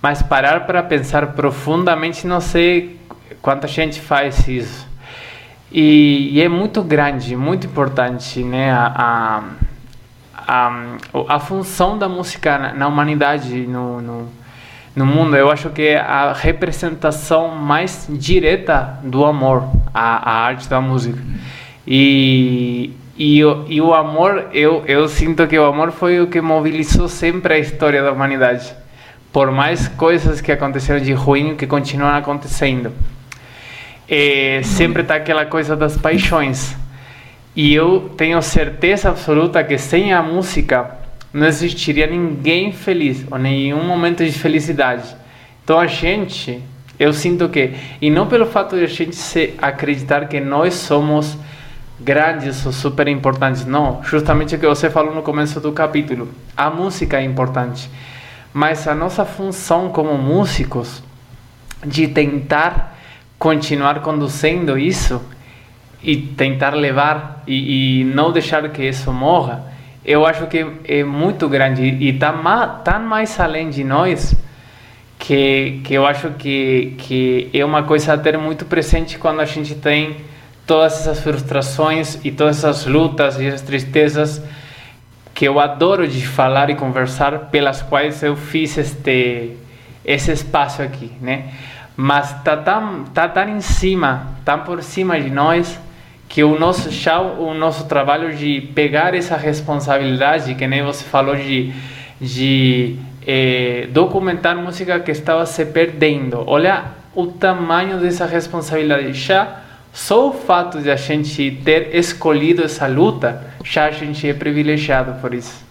mas parar para pensar profundamente, não sei quanta gente faz isso. E, e, é muito grande, muito importante, né? A, a, a, a função da música na, na humanidade, no, no, no, mundo. Eu acho que é a representação mais direta do amor, a, a arte da música. E, e, e o amor, eu, eu sinto que o amor foi o que mobilizou sempre a história da humanidade. Por mais coisas que aconteceram de ruim que continuam acontecendo. é, sempre tá aquela coisa das paixões. E eu tenho certeza absoluta que sem a música não existiria ninguém feliz ou nenhum momento de felicidade. Então a gente, eu sinto que, e não pelo fato de a gente se acreditar que nós somos grandes ou super importantes, não. Justamente o que você falou no começo do capítulo. A música é importante, mas a nossa função como músicos de tentar continuar conduzindo isso e tentar levar e, e não deixar que isso morra, eu acho que é muito grande e está tão mais além de nós que, que eu acho que, que é uma coisa a ter muito presente quando a gente tem todas essas frustrações e todas essas lutas e as tristezas que eu adoro de falar e conversar, pelas quais eu fiz este esse espaço aqui, né? Mas tá tão tá tão em cima, tão por cima de nós que o nosso chão, o nosso trabalho de pegar essa responsabilidade, que nem você falou de de eh, documentar música que estava se perdendo. Olha o tamanho dessa responsabilidade já só o fato de a gente ter escolhido essa luta, já a gente é privilegiado por isso.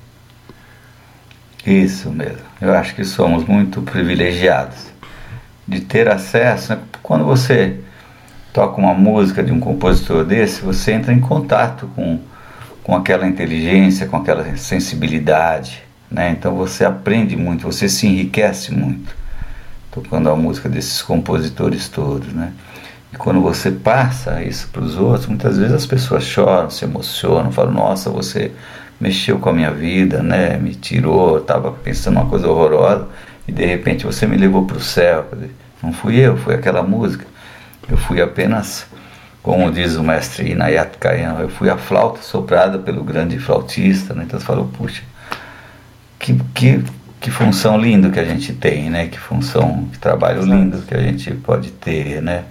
Isso mesmo. Eu acho que somos muito privilegiados de ter acesso. Né? Quando você toca uma música de um compositor desse, você entra em contato com, com aquela inteligência, com aquela sensibilidade. Né? Então você aprende muito, você se enriquece muito tocando a música desses compositores todos. Né? E quando você passa isso para os outros, muitas vezes as pessoas choram, se emocionam, falam: Nossa, você mexeu com a minha vida, né? Me tirou, estava pensando uma coisa horrorosa e de repente você me levou para o céu. Não fui eu, foi aquela música. Eu fui apenas, como diz o mestre Inayat Kayan, eu fui a flauta soprada pelo grande flautista. Né? Então você falou: Puxa, que, que, que função linda que a gente tem, né? Que função, que trabalho lindo que a gente pode ter, né?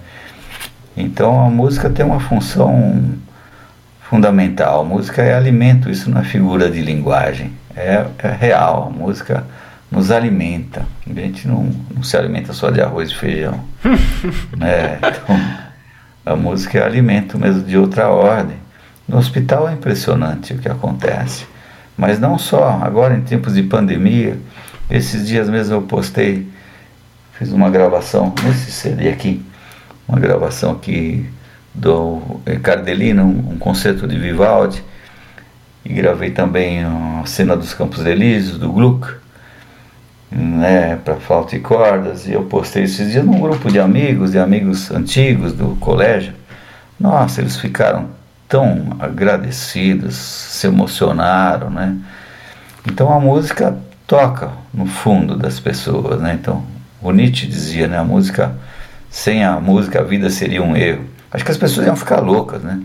Então a música tem uma função fundamental. A música é alimento, isso não é figura de linguagem, é, é real. A música nos alimenta. A gente não, não se alimenta só de arroz e feijão. né? Então, a música é alimento mesmo de outra ordem. No hospital é impressionante o que acontece. Mas não só, agora em tempos de pandemia, esses dias mesmo eu postei, fiz uma gravação nesse CD aqui uma gravação aqui do Cardelino, um, um concerto de Vivaldi, e gravei também a cena dos Campos Elíseos, do Gluck, né, para flauta e cordas, e eu postei esses dias num grupo de amigos, de amigos antigos do colégio. Nossa, eles ficaram tão agradecidos, se emocionaram, né? Então a música toca no fundo das pessoas, né? Então, o Nietzsche dizia, né, a música sem a música a vida seria um erro. Acho que as pessoas iam ficar loucas, né?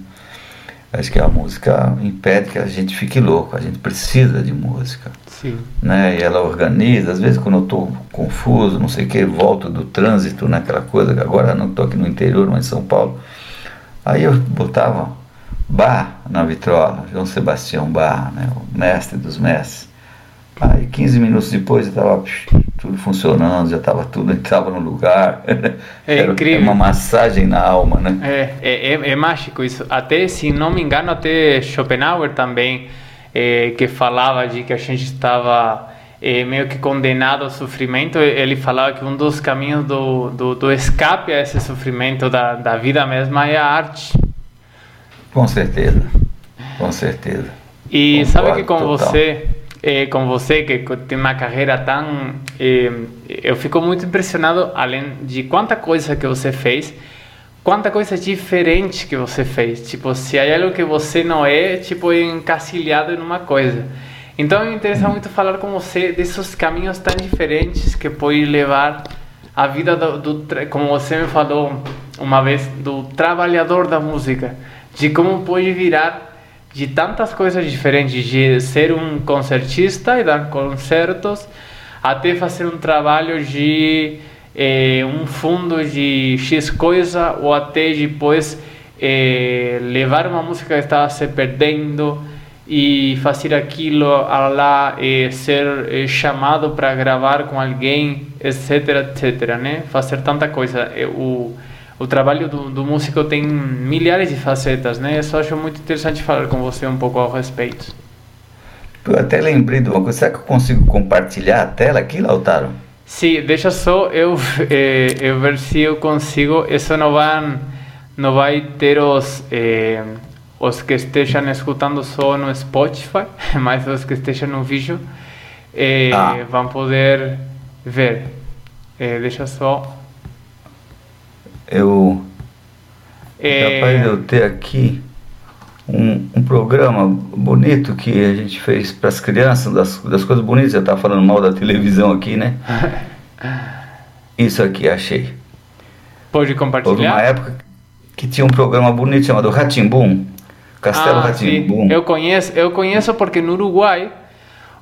Acho que a música impede que a gente fique louco, a gente precisa de música. Sim. Né? E ela organiza, às vezes quando eu estou confuso, não sei o que, volto do trânsito, naquela né? coisa, agora não estou aqui no interior, mas em São Paulo. Aí eu botava Bar na vitrola, João Sebastião Bar, né? o mestre dos mestres. Aí 15 minutos depois estava tudo funcionando, já estava tudo, estava no lugar. É Era incrível. uma massagem na alma, né? É, é, é, é, mágico isso. Até, se não me engano, até Schopenhauer também, é, que falava de que a gente estava é, meio que condenado ao sofrimento, ele falava que um dos caminhos do, do, do escape a esse sofrimento da, da vida mesma é a arte. Com certeza, com certeza. E Concordo, sabe que com total. você é, com você, que tem uma carreira tão. É, eu fico muito impressionado, além de quanta coisa que você fez, quanta coisa diferente que você fez. Tipo, se há algo que você não é, tipo, encasilhado em uma coisa. Então, me interessa muito falar com você desses caminhos tão diferentes que pode levar a vida do, do como você me falou uma vez, do trabalhador da música, de como pode virar de tantas coisas diferentes, de ser um concertista e dar concertos, até fazer um trabalho de eh, um fundo de X coisa, ou até depois eh, levar uma música que estava se perdendo e fazer aquilo lá, e ser eh, chamado para gravar com alguém, etc, etc, né? Fazer tanta coisa. O, o trabalho do, do músico tem milhares de facetas, né? Eu só acho muito interessante falar com você um pouco ao respeito. Eu até lembrei de uma coisa, será que eu consigo compartilhar a tela aqui, Lautaro? Sim, deixa só eu, eh, eu ver se eu consigo. Isso não vai, não vai ter os, eh, os que estejam escutando só no Spotify, mas os que estejam no vídeo eh, ah. vão poder ver. Eh, deixa só. Eu. É capaz de eu ter aqui um, um programa bonito que a gente fez para as crianças, das, das coisas bonitas. Eu estava falando mal da televisão aqui, né? Isso aqui, achei. Pode compartilhar? Houve uma época que tinha um programa bonito chamado Ratimbum. Castelo ah, Ratimbum. Eu conheço, eu conheço porque no Uruguai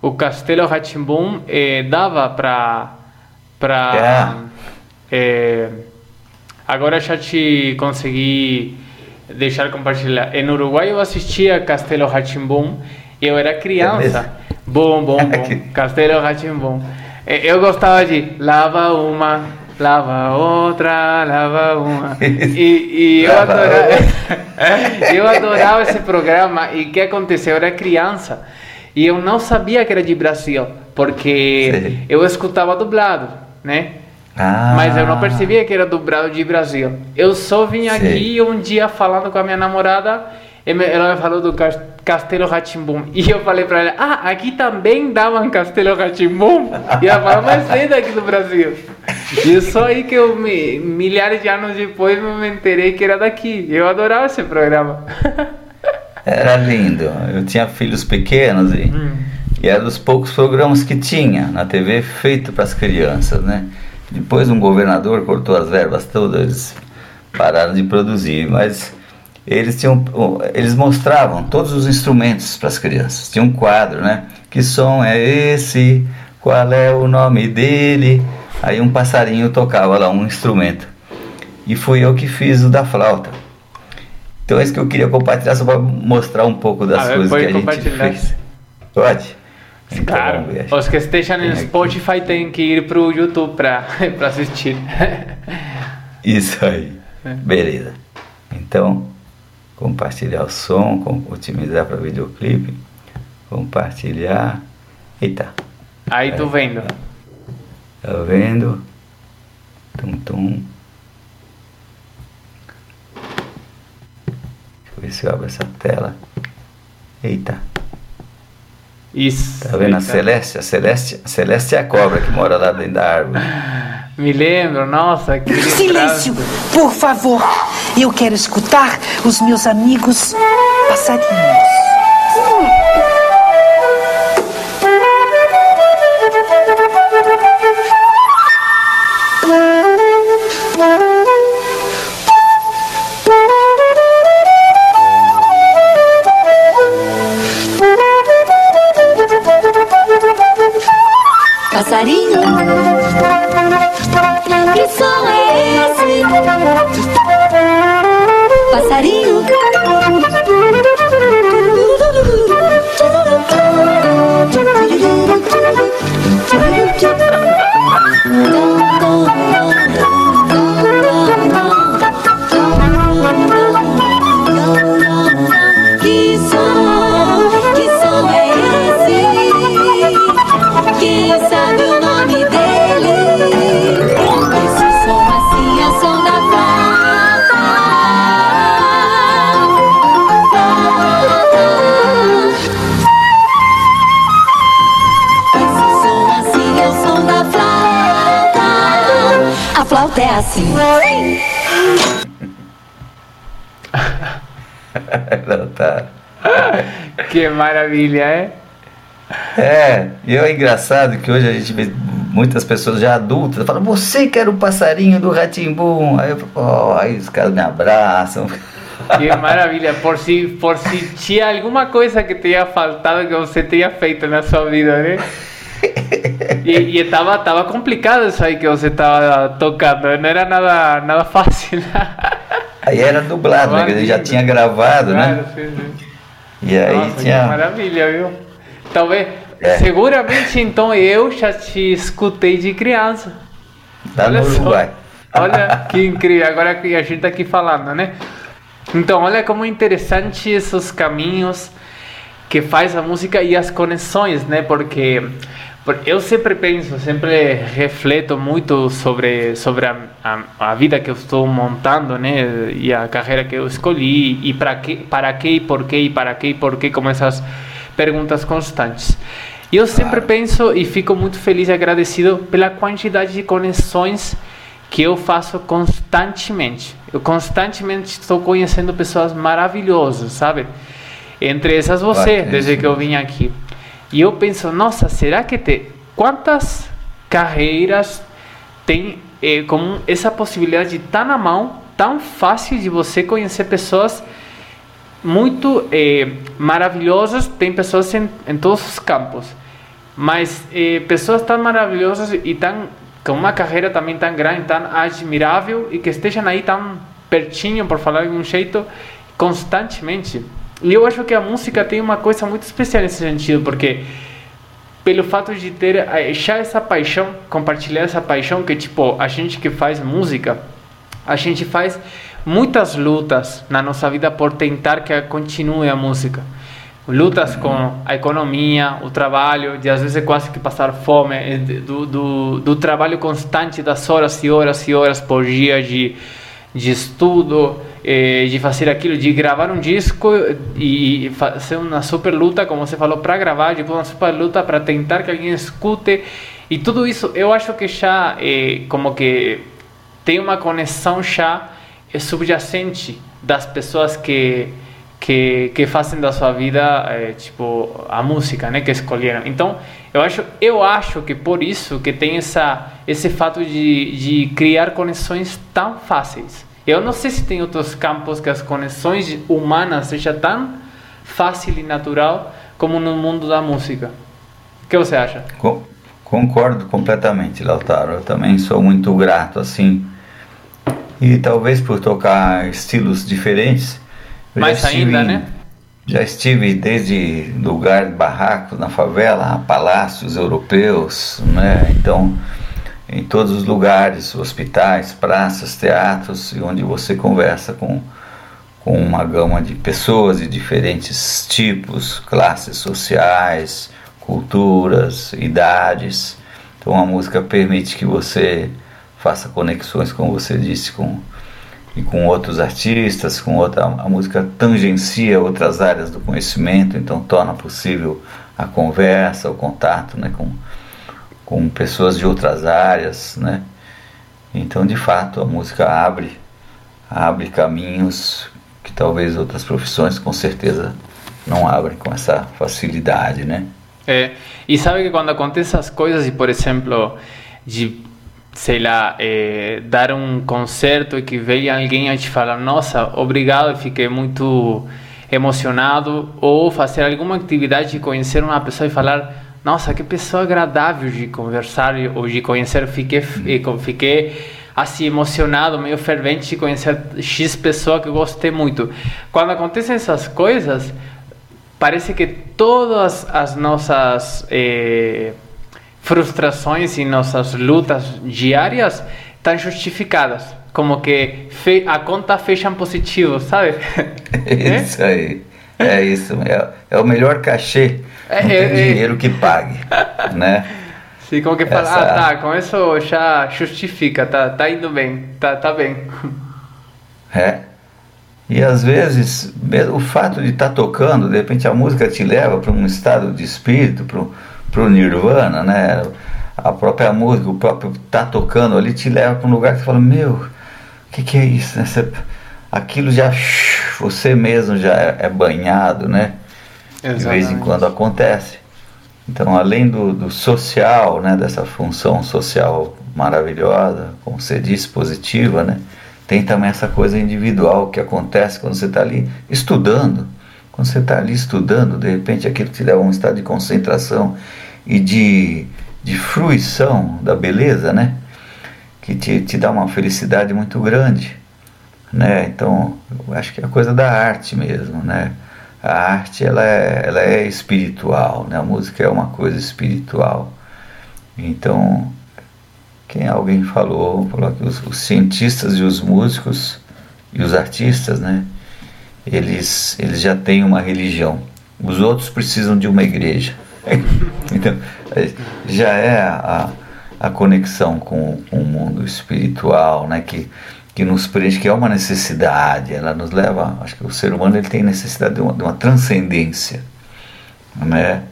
o Castelo Ratimbum eh, dava para para é. eh, agora já te consegui deixar compartilhar. Em Uruguai eu assistia Castelo Ratimbum. Eu era criança. É bom, bom, bom. Castelo Ratimbum. Eu gostava de lava uma, lava outra, lava uma. E, e eu, adorava, eu adorava esse programa. E o que aconteceu? Eu era criança e eu não sabia que era de Brasil, porque Sim. eu escutava dublado, né? Ah. Mas eu não percebia que era dublado de Brasil. Eu só vim Sim. aqui um dia falando com a minha namorada, ela me falou do Castelo Ratimbum. E eu falei para ela: Ah, aqui também davam Castelo Ratimbum. E ela falou: Mas vem daqui do Brasil. E só aí que eu, me, milhares de anos depois, me enterei que era daqui. Eu adorava esse programa. Era lindo. Eu tinha filhos pequenos e, hum. e era dos poucos programas que tinha na TV feito para as crianças, né? Depois um governador cortou as verbas todas, eles pararam de produzir, mas eles tinham eles mostravam todos os instrumentos para as crianças. Tinha um quadro, né? Que som é esse? Qual é o nome dele? Aí um passarinho tocava lá um instrumento. E fui eu que fiz o da flauta. Então é isso que eu queria compartilhar só para mostrar um pouco das ah, coisas que a gente fez. Pode? Então, claro, os que estejam no Spotify têm que ir para o YouTube para assistir. Isso aí. É. Beleza. Então, compartilhar o som, otimizar para videoclipe, compartilhar. Eita. Aí tô vendo. Tá vendo? Tum tum. Deixa eu ver se eu abro essa tela. Eita. Isso. Tá vendo a Celeste? A Celeste, a Celeste é a cobra que mora lá dentro da árvore. Me lembro, nossa, que Silêncio, por favor. Eu quero escutar os meus amigos passarinhos. Sarina, que soleil assim. Não tá. Que maravilha, é? É, e é engraçado que hoje a gente vê muitas pessoas já adultas falam, você que era o passarinho do Ratimbum. Aí eu falo, oh, aí os caras me abraçam. Que maravilha, por se, por se tinha alguma coisa que tenha faltado que você tenha feito na sua vida, né? E, e estava tava complicado isso aí que você estava tocando, não era nada, nada fácil. Aí era dublado, né? Ele já tinha gravado, né? Sim. E aí Nossa, tinha. maravilha, viu? Talvez. É. Seguramente então eu já te escutei de criança. Lá Olha no Uruguai. Olha que incrível, agora que a gente está aqui falando, né? Então, olha como interessante esses caminhos que faz a música e as conexões, né? Porque eu sempre penso, sempre refleto muito sobre sobre a, a, a, vida que eu estou montando, né, e a carreira que eu escolhi e para que para que e por que e para que e por que como essas perguntas constantes. E eu sempre claro. penso e fico muito feliz e agradecido pela quantidade de conexões que eu faço constantemente. Eu constantemente estou conhecendo pessoas maravilhosas, sabe? Entre essas você, desde que eu vim aqui. E eu penso, nossa, será que tem quantas carreiras tem eh, como essa possibilidade tão na mão, tão fácil de você conhecer pessoas muito eh, maravilhosas, tem pessoas em, em todos os campos, mas eh, pessoas tão maravilhosas e tão com uma carreira também tão grande, tão admirável e que estejam aí tão pertinho, por falar de um jeito, constantemente. E eu acho que a música tem uma coisa muito especial nesse sentido, porque pelo fato de ter eh, já essa paixão, compartilhar essa paixão que tipo a gente que faz música, a gente faz muitas lutas na nossa vida por tentar que continue a música. Lutas com a economia, o trabalho, de às vezes quase que passar fome, eh, do, do, do trabalho constante das horas e horas e horas por dia de, de estudo, eh, de fazer aquilo, de gravar um disco e fazer uma super luta, como você falou, para gravar, depois uma super luta para tentar que alguém escute. E tudo isso eu acho que já eh, como que tem uma conexão já subjacente das pessoas que que, que fazem da sua vida tipo a música né que escolheram então eu acho eu acho que por isso que tem essa esse fato de, de criar conexões tão fáceis eu não sei se tem outros campos que as conexões humanas seja tão fácil e natural como no mundo da música o que você acha concordo completamente Lautaro eu também sou muito grato assim e talvez por tocar estilos diferentes mais ainda, né? Já estive desde lugar de barracos na favela, a palácios europeus, né? Então, em todos os lugares, hospitais, praças, teatros, onde você conversa com, com uma gama de pessoas de diferentes tipos, classes sociais, culturas, idades. Então a música permite que você faça conexões, como você disse, com e com outros artistas, com outra a música tangencia outras áreas do conhecimento, então torna possível a conversa, o contato, né, com com pessoas de outras áreas, né? Então, de fato, a música abre abre caminhos que talvez outras profissões com certeza não abrem com essa facilidade, né? É, e sabe que quando acontecem essas coisas e, por exemplo, de sei lá, é, dar um concerto e que venha alguém a te falar, nossa, obrigado, fiquei muito emocionado, ou fazer alguma atividade de conhecer uma pessoa e falar, nossa, que pessoa agradável de conversar ou de conhecer, fiquei, fiquei assim emocionado, meio fervente de conhecer X pessoa que gostei muito. Quando acontecem essas coisas, parece que todas as nossas eh, frustrações e nossas lutas diárias estão justificadas. Como que a conta fecha positivo, sabe? É isso aí. É isso. É, é o melhor cachê. É, Não é, tem é, dinheiro que pague, né? Sim, como que fala, Essa... ah, tá, com isso já justifica, tá, tá indo bem, tá, tá bem. É. E às vezes, o fato de estar tá tocando, de repente a música te leva para um estado de espírito, para pro Nirvana, né? A própria música, o próprio tá tocando ali te leva para um lugar que você fala, meu, o que, que é isso? Né? Você, aquilo já você mesmo já é, é banhado, né? Exatamente. De vez em quando acontece. Então, além do, do social, né, dessa função social maravilhosa, como você disse, positiva, né, tem também essa coisa individual que acontece quando você está ali estudando. Quando você está ali estudando, de repente aquilo te leva a um estado de concentração e de, de fruição da beleza, né? Que te, te dá uma felicidade muito grande, né? Então, eu acho que é a coisa da arte mesmo, né? A arte, ela é, ela é espiritual, né? A música é uma coisa espiritual. Então, quem alguém falou, falou que os, os cientistas e os músicos e os artistas, né? Eles, eles já têm uma religião. Os outros precisam de uma igreja. então, já é a, a conexão com, com o mundo espiritual, né? Que, que nos preenche, que é uma necessidade, ela nos leva, acho que o ser humano ele tem necessidade de uma, de uma transcendência, né?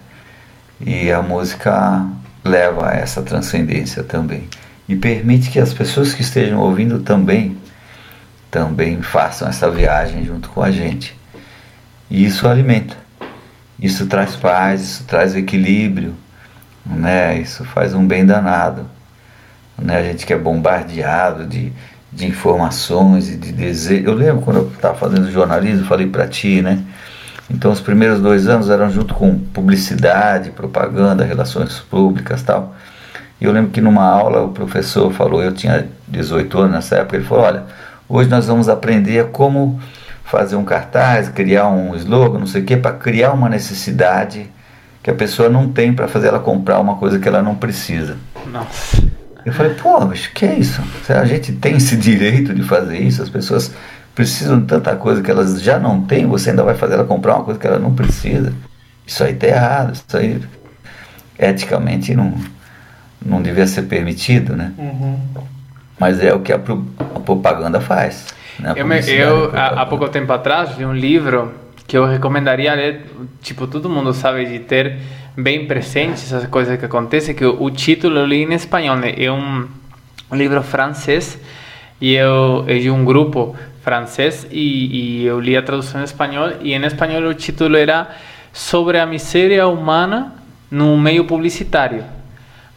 E a música leva a essa transcendência também e permite que as pessoas que estejam ouvindo também também façam essa viagem junto com a gente. E isso alimenta. Isso traz paz, isso traz equilíbrio, né? Isso faz um bem danado. Né? A gente que é bombardeado de, de informações e de desejos. Eu lembro quando eu estava fazendo jornalismo, falei para ti, né? Então os primeiros dois anos eram junto com publicidade, propaganda, relações públicas tal. E eu lembro que numa aula o professor falou, eu tinha 18 anos nessa época, ele falou, olha, hoje nós vamos aprender como fazer um cartaz, criar um slogan, não sei o que, para criar uma necessidade que a pessoa não tem para fazer ela comprar uma coisa que ela não precisa. Nossa. Eu falei, pô, mas que é isso? A gente tem esse direito de fazer isso, as pessoas precisam de tanta coisa que elas já não têm, você ainda vai fazer ela comprar uma coisa que ela não precisa. Isso aí tá errado, isso aí eticamente não, não devia ser permitido, né? Uhum. Mas é o que a, a propaganda faz. Né? A eu, me, eu há, pouco tempo atrás li um livro que eu recomendaria ler, tipo, todo mundo sabe de ter bem presente essas coisas que acontecem, que o, o título eu li em espanhol, né? é um, livro francês e eu é de um grupo francês e, e, eu li a tradução em espanhol e em espanhol o título era sobre a miséria humana no meio publicitário.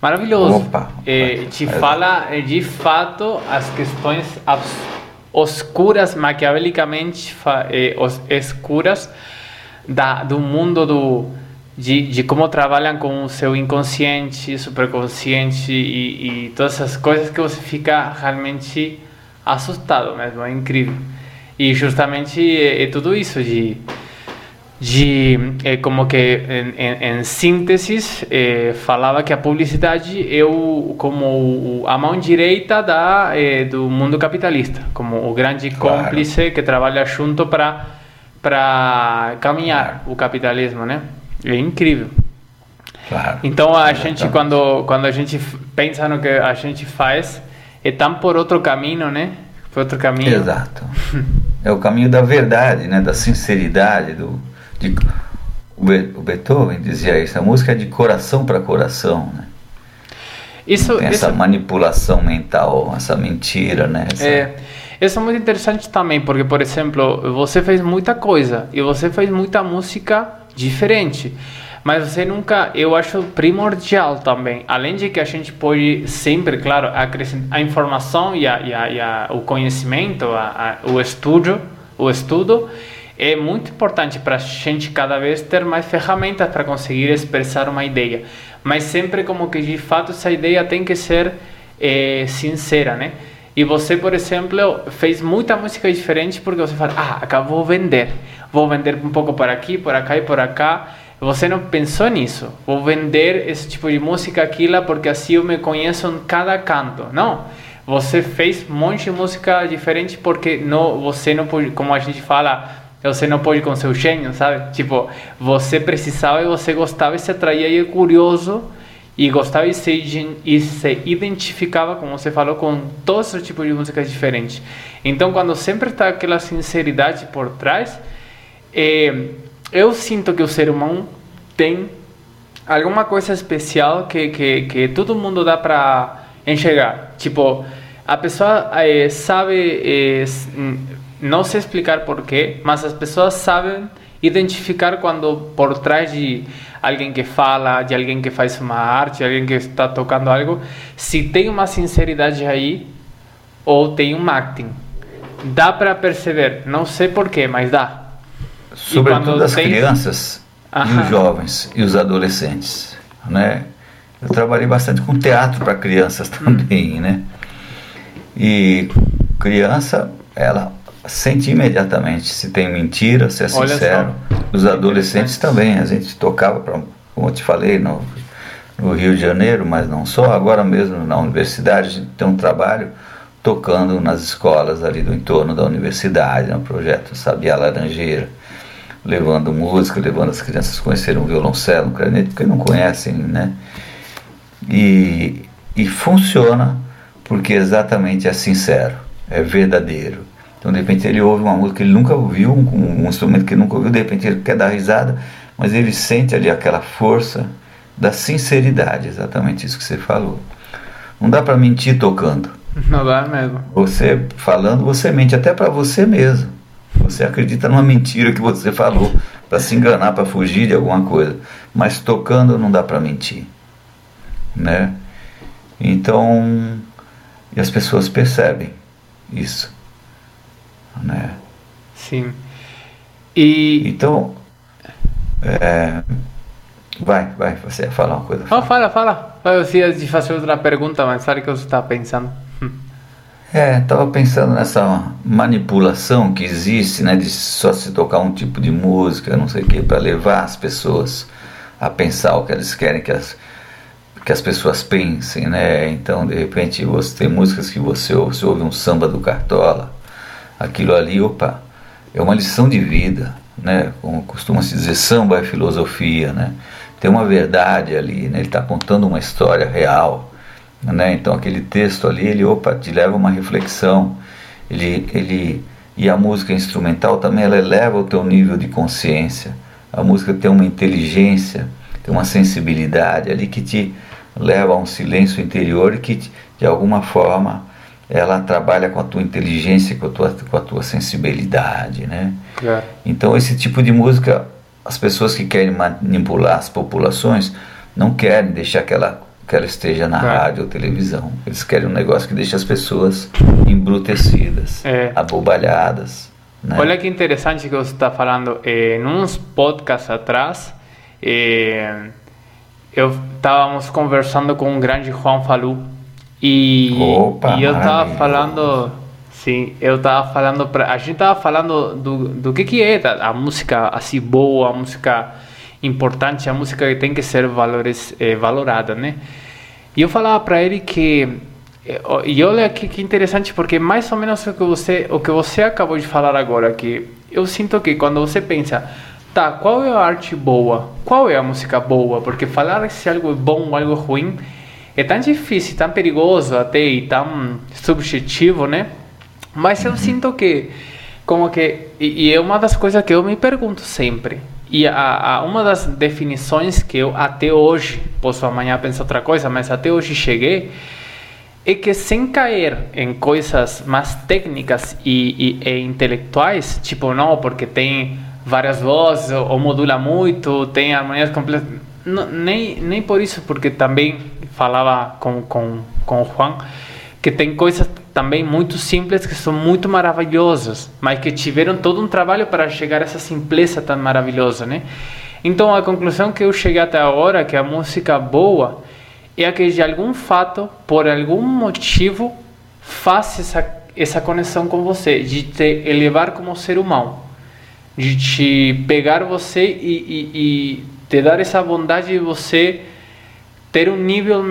Maravilhoso. Opa, é, te fala de fato as questões oscuras, maquiavelicamente é, escuras da, do mundo do, de, de como trabalham com o seu inconsciente, superconsciente e, e todas essas coisas que você fica realmente assustado mesmo, é incrível. E justamente é, é tudo isso de de é, como que em, em, em síntese é, falava que a publicidade é o, como a mão direita da é, do mundo capitalista como o grande claro. cúmplice que trabalha junto para para caminhar o capitalismo né é incrível. Claro. então a gente quando quando a gente pensa no que a gente faz é tão por outro caminho né? Por outro caminho. Exato. É o caminho da verdade né? Da sinceridade do de, o Beethoven dizia isso, a música é de coração para coração, né? Isso, Tem essa isso... manipulação mental, essa mentira, né? Essa... É, isso é muito interessante também, porque, por exemplo, você fez muita coisa e você fez muita música diferente, mas você nunca, eu acho primordial também, além de que a gente pode sempre, claro, acrescentar a informação e, a, e, a, e a, o conhecimento, o estudo, o estudo, é muito importante para a gente cada vez ter mais ferramentas para conseguir expressar uma ideia, mas sempre como que de fato essa ideia tem que ser é, sincera, né? E você, por exemplo, fez muita música diferente porque você fala, ah, acabou vou vender, vou vender um pouco por aqui, por cá e por cá. Você não pensou nisso? Vou vender esse tipo de música aquilo porque assim eu me conheço em cada canto. Não. Você fez um monte de música diferente porque não, você não pode, como a gente fala, você não pode com seu gênio, sabe? Tipo, você precisava e você gostava e se atraía e é curioso e gostava e se, e se identificava, como você falou, com todos os tipos de músicas diferentes. Então, quando sempre está aquela sinceridade por trás, é, eu sinto que o ser humano tem alguma coisa especial que, que, que todo mundo dá para enxergar. Tipo, a pessoa é, sabe é, não sei explicar porquê, mas as pessoas sabem identificar quando por trás de alguém que fala, de alguém que faz uma arte, de alguém que está tocando algo, se tem uma sinceridade aí ou tem um acting. Dá para perceber, não sei porquê, mas dá. Sobretudo as tem... crianças Aham. e os jovens e os adolescentes, né? Eu trabalhei bastante com teatro para crianças também, né? E criança, ela sente imediatamente se tem mentira, se é sincero. Os adolescentes também, a gente tocava, pra, como eu te falei, no, no Rio de Janeiro, mas não só, agora mesmo na universidade, a gente tem um trabalho tocando nas escolas ali do entorno da universidade, no projeto Sabia Laranjeira, levando música, levando as crianças a conhecerem um violoncelo, um clarinete, porque não conhecem, né? E, e funciona porque exatamente é sincero, é verdadeiro. Então, de repente, ele ouve uma música que ele nunca ouviu, um, um instrumento que ele nunca ouviu, de repente ele quer dar risada, mas ele sente ali aquela força da sinceridade, exatamente isso que você falou. Não dá para mentir tocando. Não dá mesmo. Você falando, você mente até para você mesmo. Você acredita numa mentira que você falou para se enganar, para fugir de alguma coisa. Mas tocando não dá para mentir, né? Então, e as pessoas percebem isso, né? Sim. E então, é, vai, vai, você ia falar uma coisa. Não, fala, fala. Eu ia te fazer outra pergunta, mas sabe o que você está pensando? É, estava pensando nessa manipulação que existe, né, de só se tocar um tipo de música, não sei o que, para levar as pessoas a pensar o que eles querem que as, que as pessoas pensem, né? Então, de repente, você tem músicas que você ouve, você ouve um samba do Cartola, aquilo ali, opa, é uma lição de vida, né? Como costuma se dizer, samba é filosofia, né? Tem uma verdade ali, né? Ele está contando uma história real né? Então aquele texto ali, ele opa, te leva a uma reflexão. Ele, ele e a música instrumental também ela eleva o teu nível de consciência. A música tem uma inteligência, tem uma sensibilidade ali que te leva a um silêncio interior e que de alguma forma ela trabalha com a tua inteligência, com a tua, com a tua sensibilidade, né? É. Então esse tipo de música, as pessoas que querem manipular as populações não querem deixar aquela que ela esteja na é. rádio ou televisão. Eles querem um negócio que deixe as pessoas embrutecidas, é. abobalhadas. Né? Olha que interessante que você está falando. É, nos podcasts atrás, é, eu estávamos conversando com o grande Juan Falu e, Opa, e eu estava falando Sim, eu estava falando para a gente estava falando do, do que que é a, a música assim boa, a música importante, a música que tem que ser valores, é, valorada, né? E eu falava para ele que eh, e olha que, que interessante porque mais ou menos o que você o que você acabou de falar agora que eu sinto que quando você pensa tá qual é a arte boa? Qual é a música boa? Porque falar se algo é bom ou algo ruim é tão difícil tão perigoso até e tão subjetivo né? Mas eu sinto que como que e, e é uma das coisas que eu me pergunto sempre. E a, a, uma das definições que eu até hoje, posso amanhã pensar outra coisa, mas até hoje cheguei, é que sem cair em coisas mais técnicas e, e, e intelectuais, tipo, não, porque tem várias vozes, ou, ou modula muito, tem harmonias completas, nem, nem por isso, porque também falava com, com, com o Juan, que tem coisas também muito simples que são muito maravilhosas, mas que tiveram todo um trabalho para chegar a essa simpleza tão maravilhosa, né? Então a conclusão que eu cheguei até agora é que a música boa é a que de algum fato, por algum motivo, faz essa essa conexão com você, de te elevar como ser humano, de te pegar você e, e, e te dar essa bondade de você ter um nível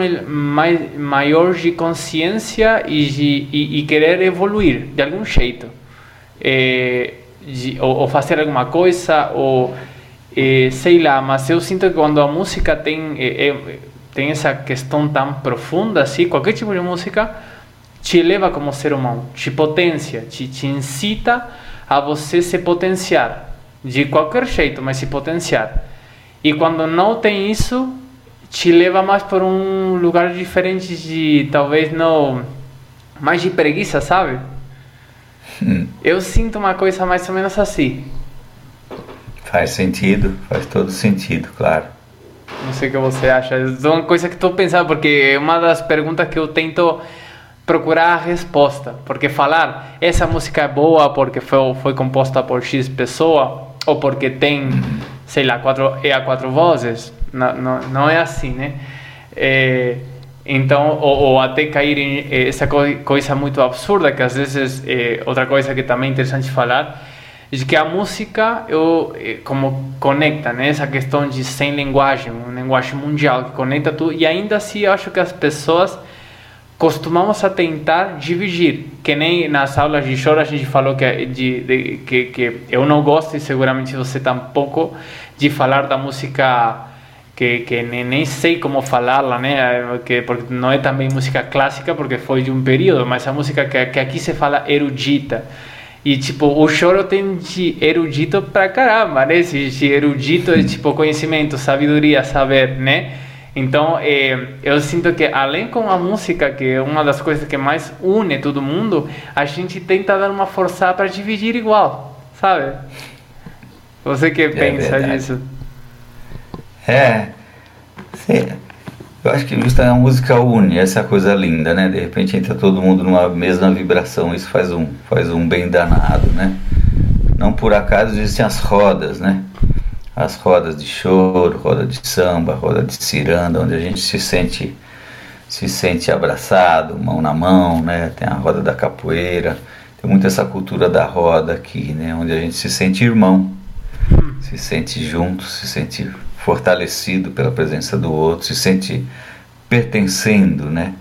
maior de consciência e, de, e, e querer evoluir de algum jeito. É, de, ou, ou, fazer alguma coisa, ou é, sei lá, mas eu sinto que quando a música tem, é, tem essa questão tão profunda, assim, qualquer tipo de música te eleva como ser humano, te potencia, te, te incita a você se potenciar, de qualquer jeito, mas se potenciar. E quando não tem isso, te leva mais por um lugar diferente de talvez não mais de preguiça, sabe? Hum. Eu sinto uma coisa mais ou menos assim. Faz sentido, faz todo sentido, claro. Não sei o que você acha. É uma coisa que estou pensando, porque é uma das perguntas que eu tento procurar a resposta. Porque falar essa música é boa porque foi, foi composta por X pessoa, ou porque tem, uhum. Sei lá, quatro, é a quatro vozes, não, não, não é assim, né? É, então, ou, ou, até cair em eh, essa coisa muito absurda, que às vezes, é, outra coisa que também é interessante falar, de que a música eu como conecta né? Essa questão de sem linguagem uma linguagem mundial que conecta tudo. E ainda assim eu acho que as pessoas costumamos a tentar dividir que nem nas aulas de choro a gente falou que de, de, que, que eu não gosto e seguramente você tampouco de falar da música que, que nem, nem sei como falá-la, né? Que, porque não é também música clássica, porque foi de um período, mas a música que, que aqui se fala erudita. E, tipo, o choro tem de erudito pra caramba, né? Se, se erudito é, tipo, conhecimento, sabedoria, saber, né? Então, é, eu sinto que, além com a música, que é uma das coisas que mais une todo mundo, a gente tenta dar uma força para dividir igual, sabe? Você que é pensa verdade. nisso? É, sim. Eu acho que justa a música une, essa coisa linda, né? De repente entra todo mundo numa mesma vibração, isso faz um, faz um bem danado, né? Não por acaso existem as rodas, né? As rodas de choro, roda de samba, roda de ciranda, onde a gente se sente se sente abraçado, mão na mão, né? Tem a roda da capoeira, tem muito essa cultura da roda aqui, né? Onde a gente se sente irmão, se sente junto, se sente fortalecido pela presença do outro, se sente pertencendo, né?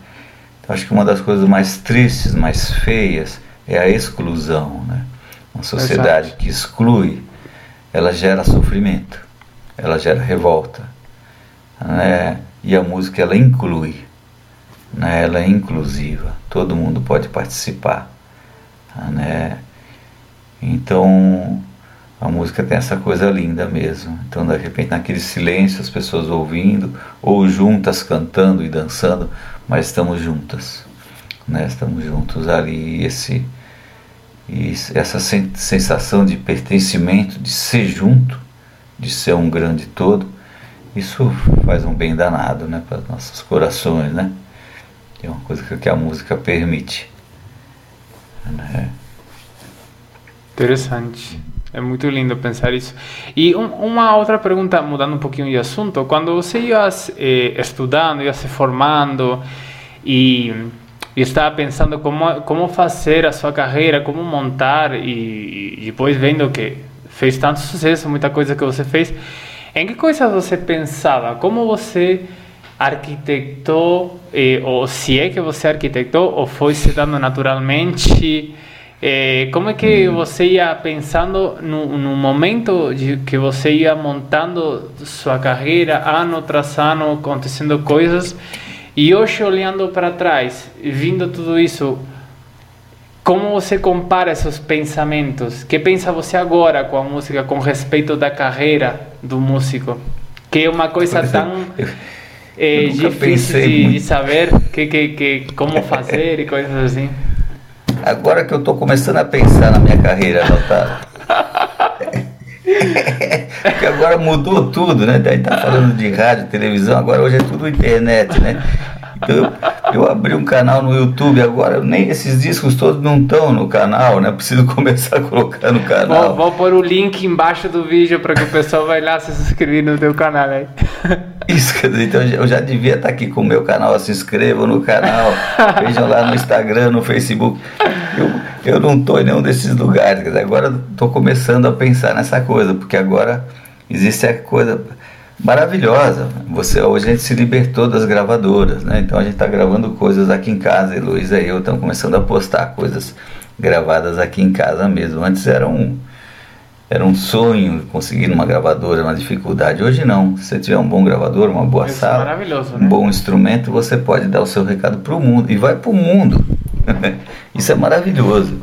Então, acho que uma das coisas mais tristes, mais feias, é a exclusão, né? Uma sociedade Exato. que exclui, ela gera sofrimento, ela gera revolta, né? E a música ela inclui, né? Ela é inclusiva, todo mundo pode participar, né? Então a música tem essa coisa linda mesmo. Então, de repente, naquele silêncio, as pessoas ouvindo, ou juntas cantando e dançando, mas estamos juntas, né? Estamos juntos ali. Esse, essa sensação de pertencimento, de ser junto, de ser um grande todo, isso faz um bem danado, né? Para nossos corações, né? É uma coisa que a música permite. Né? Interessante. É muito lindo pensar isso. E um, uma outra pergunta, mudando um pouquinho de assunto, quando você ia eh, estudando, ia se formando e, e estava pensando como como fazer a sua carreira, como montar e, e, depois vendo que fez tanto sucesso, muita coisa que você fez, em que coisas você pensava? Como você arquitetou, eh, ou se é que você arquitetou, ou foi se dando naturalmente? É, como é que você ia pensando no, no, momento de que você ia montando sua carreira, ano tras ano, acontecendo coisas, e hoje olhando para trás, vindo tudo isso, como você compara esses pensamentos? que pensa você agora com a música com respeito da carreira do músico? Que é uma coisa tão é, difícil de, de, saber que, que, que, como fazer e coisas assim. Agora que eu estou começando a pensar na minha carreira, Lautaro. Porque agora mudou tudo, né? Daí tá falando de rádio, televisão, agora hoje é tudo internet, né? Eu, eu abri um canal no YouTube agora, nem esses discos todos não estão no canal, né? Preciso começar a colocar no canal. Vou, vou pôr o link embaixo do vídeo para que o pessoal vai lá se inscrever no teu canal aí. Isso, quer dizer, então eu já devia estar aqui com o meu canal, se inscrevam no canal, vejam lá no Instagram, no Facebook. Eu, eu não estou em nenhum desses lugares, dizer, agora estou começando a pensar nessa coisa, porque agora existe a coisa maravilhosa. Você hoje a gente se libertou das gravadoras, né? Então a gente está gravando coisas aqui em casa, e Luiz e eu estamos começando a postar coisas gravadas aqui em casa mesmo. Antes era um era um sonho conseguir uma gravadora, uma dificuldade. Hoje não. Se você tiver um bom gravador, uma boa Isso é sala, é um né? bom instrumento, você pode dar o seu recado para o mundo e vai para o mundo. isso é maravilhoso.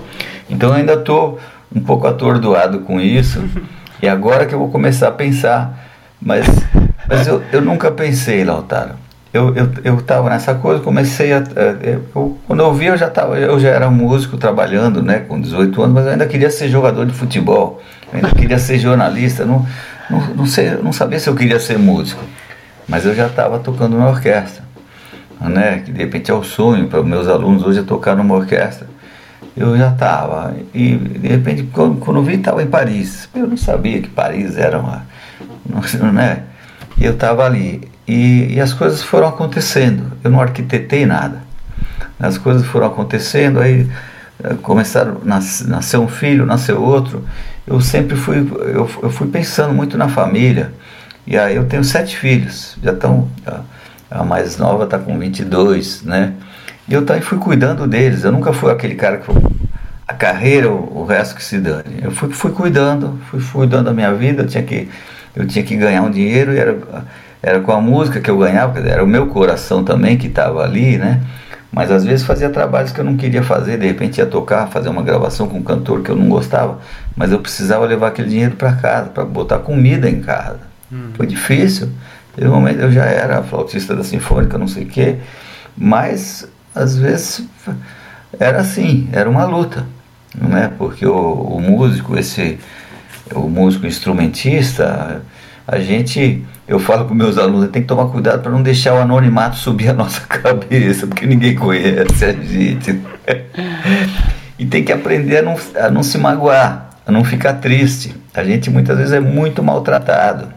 Então eu ainda estou um pouco atordoado com isso. e agora que eu vou começar a pensar mas, mas eu, eu nunca pensei, Lautaro. Eu, eu, eu tava nessa coisa, comecei a. Eu, quando eu vi, eu já, tava, eu já era músico trabalhando, né, com 18 anos, mas eu ainda queria ser jogador de futebol, eu ainda queria ser jornalista, não, não, não, sei, não sabia se eu queria ser músico, mas eu já estava tocando na orquestra, né, que de repente é o sonho para meus alunos hoje é tocar numa orquestra. Eu já estava, e de repente, quando, quando eu vi, estava em Paris. Eu não sabia que Paris era uma né? Eu estava ali. E, e, as coisas foram acontecendo. Eu não arquitetei nada. As coisas foram acontecendo, aí começaram nasceu um filho, nasceu outro, eu sempre fui eu, eu fui pensando muito na família. E aí eu tenho sete filhos, já estão a, a mais nova está com 22, né? E eu também fui cuidando deles. Eu nunca fui aquele cara que a carreira, o, o resto que se dane. Eu fui, fui cuidando, fui, fui cuidando da minha vida, eu tinha que eu tinha que ganhar um dinheiro e era era com a música que eu ganhava, era o meu coração também que estava ali, né? Mas às vezes fazia trabalhos que eu não queria fazer, de repente ia tocar, fazer uma gravação com um cantor que eu não gostava, mas eu precisava levar aquele dinheiro para casa, para botar comida em casa. Hum. Foi difícil. Teve um momento eu já era flautista da sinfônica, não sei o quê, mas às vezes era assim, era uma luta, não é? Porque o, o músico, esse o músico instrumentista, a gente eu falo para meus alunos, tem que tomar cuidado para não deixar o anonimato subir a nossa cabeça, porque ninguém conhece a gente. e tem que aprender a não, a não se magoar, a não ficar triste. A gente muitas vezes é muito maltratado.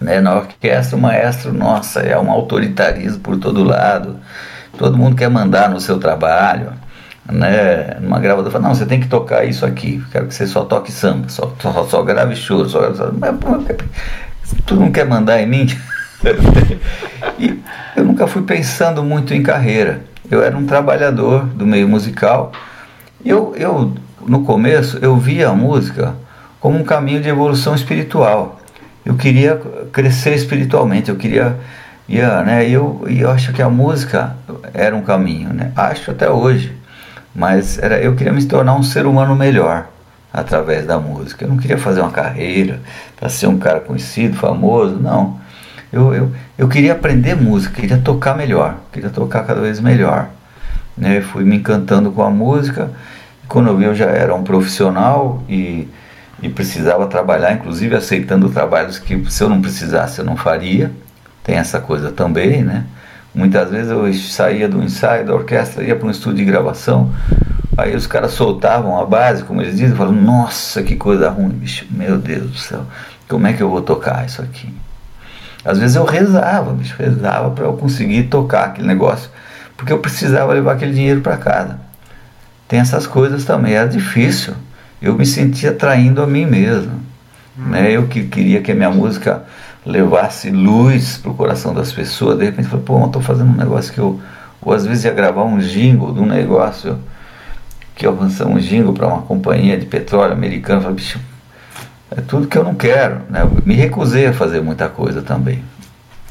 Né? Na orquestra, o maestro, nossa, é um autoritarismo por todo lado. Todo mundo quer mandar no seu trabalho. Né? Numa gravadora, fala, não, você tem que tocar isso aqui. Quero que você só toque samba, só, só, só grave choro. Só, só, mas, tu não quer mandar em mim? e eu nunca fui pensando muito em carreira. Eu era um trabalhador do meio musical. Eu, eu no começo, eu via a música como um caminho de evolução espiritual. Eu queria crescer espiritualmente, eu queria ia, né, eu, eu acho que a música era um caminho, né? Acho até hoje, mas era, eu queria me tornar um ser humano melhor através da música. Eu não queria fazer uma carreira para ser um cara conhecido, famoso, não. Eu, eu, eu queria aprender música, queria tocar melhor, queria tocar cada vez melhor. Né? Fui me encantando com a música. Quando eu vi, eu já era um profissional e, e precisava trabalhar, inclusive aceitando trabalhos que se eu não precisasse eu não faria. Tem essa coisa também, né? Muitas vezes eu saía do ensaio da orquestra, ia para um estúdio de gravação, Aí os caras soltavam a base, como eles dizem, falavam, nossa, que coisa ruim, bicho, meu Deus do céu, como é que eu vou tocar isso aqui? Às vezes eu rezava, bicho, rezava para eu conseguir tocar aquele negócio, porque eu precisava levar aquele dinheiro para casa. Tem essas coisas também, era difícil. Eu me sentia traindo a mim mesmo. Né? Eu que queria que a minha música levasse luz pro coração das pessoas, de repente falei, pô, eu tô fazendo um negócio que eu. Ou às vezes ia gravar um jingle de um negócio que eu lançar um jingle para uma companhia de petróleo americana, falei, bicho, é tudo que eu não quero. Né? Eu me recusei a fazer muita coisa também.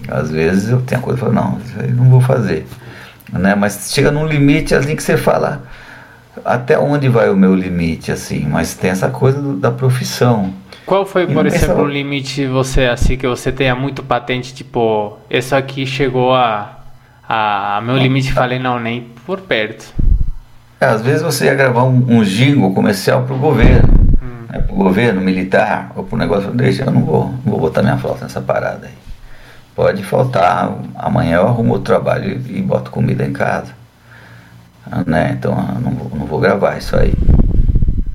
Às vezes eu tenho coisa e falo, não, isso aí não vou fazer. Né? Mas chega num limite assim que você fala, até onde vai o meu limite, assim, mas tem essa coisa do, da profissão. Qual foi, por exemplo, o limite você assim que você tenha muito patente, tipo, isso aqui chegou a, a, meu limite, falei não nem por perto. É, às vezes você ia gravar um, um jingle comercial para o governo, hum. né, para o governo militar, ou para o negócio, deixa, eu não vou, não vou botar minha flauta nessa parada aí. Pode faltar, amanhã eu arrumo outro trabalho e, e boto comida em casa. Ah, né? Então eu não vou, não vou gravar isso aí.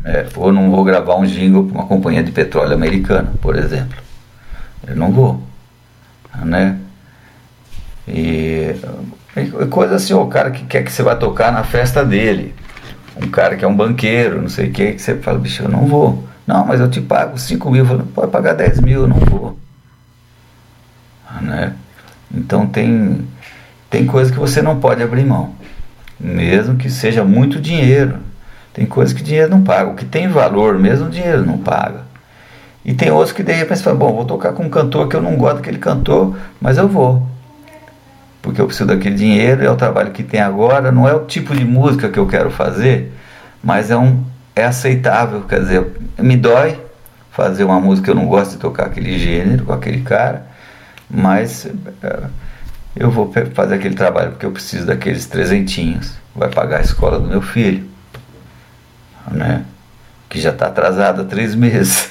É, ou não vou gravar um jingle para uma companhia de petróleo americana, por exemplo. Eu não vou. Né? E Coisa assim, o cara que quer que você vá tocar na festa dele. Um cara que é um banqueiro, não sei o que, que você fala, bicho, eu não vou. Não, mas eu te pago 5 mil. Falo, pode pagar 10 mil, eu não vou. Né? Então tem, tem coisa que você não pode abrir mão. Mesmo que seja muito dinheiro. Tem coisas que dinheiro não paga. O que tem valor mesmo, dinheiro não paga. E tem outros que de repente você fala, bom, vou tocar com um cantor que eu não gosto daquele cantor, mas eu vou porque eu preciso daquele dinheiro, é o trabalho que tem agora, não é o tipo de música que eu quero fazer, mas é, um, é aceitável, quer dizer, me dói fazer uma música que eu não gosto de tocar aquele gênero com aquele cara, mas é, eu vou fazer aquele trabalho porque eu preciso daqueles trezentinhos, vai pagar a escola do meu filho, né? que já está atrasado há três meses.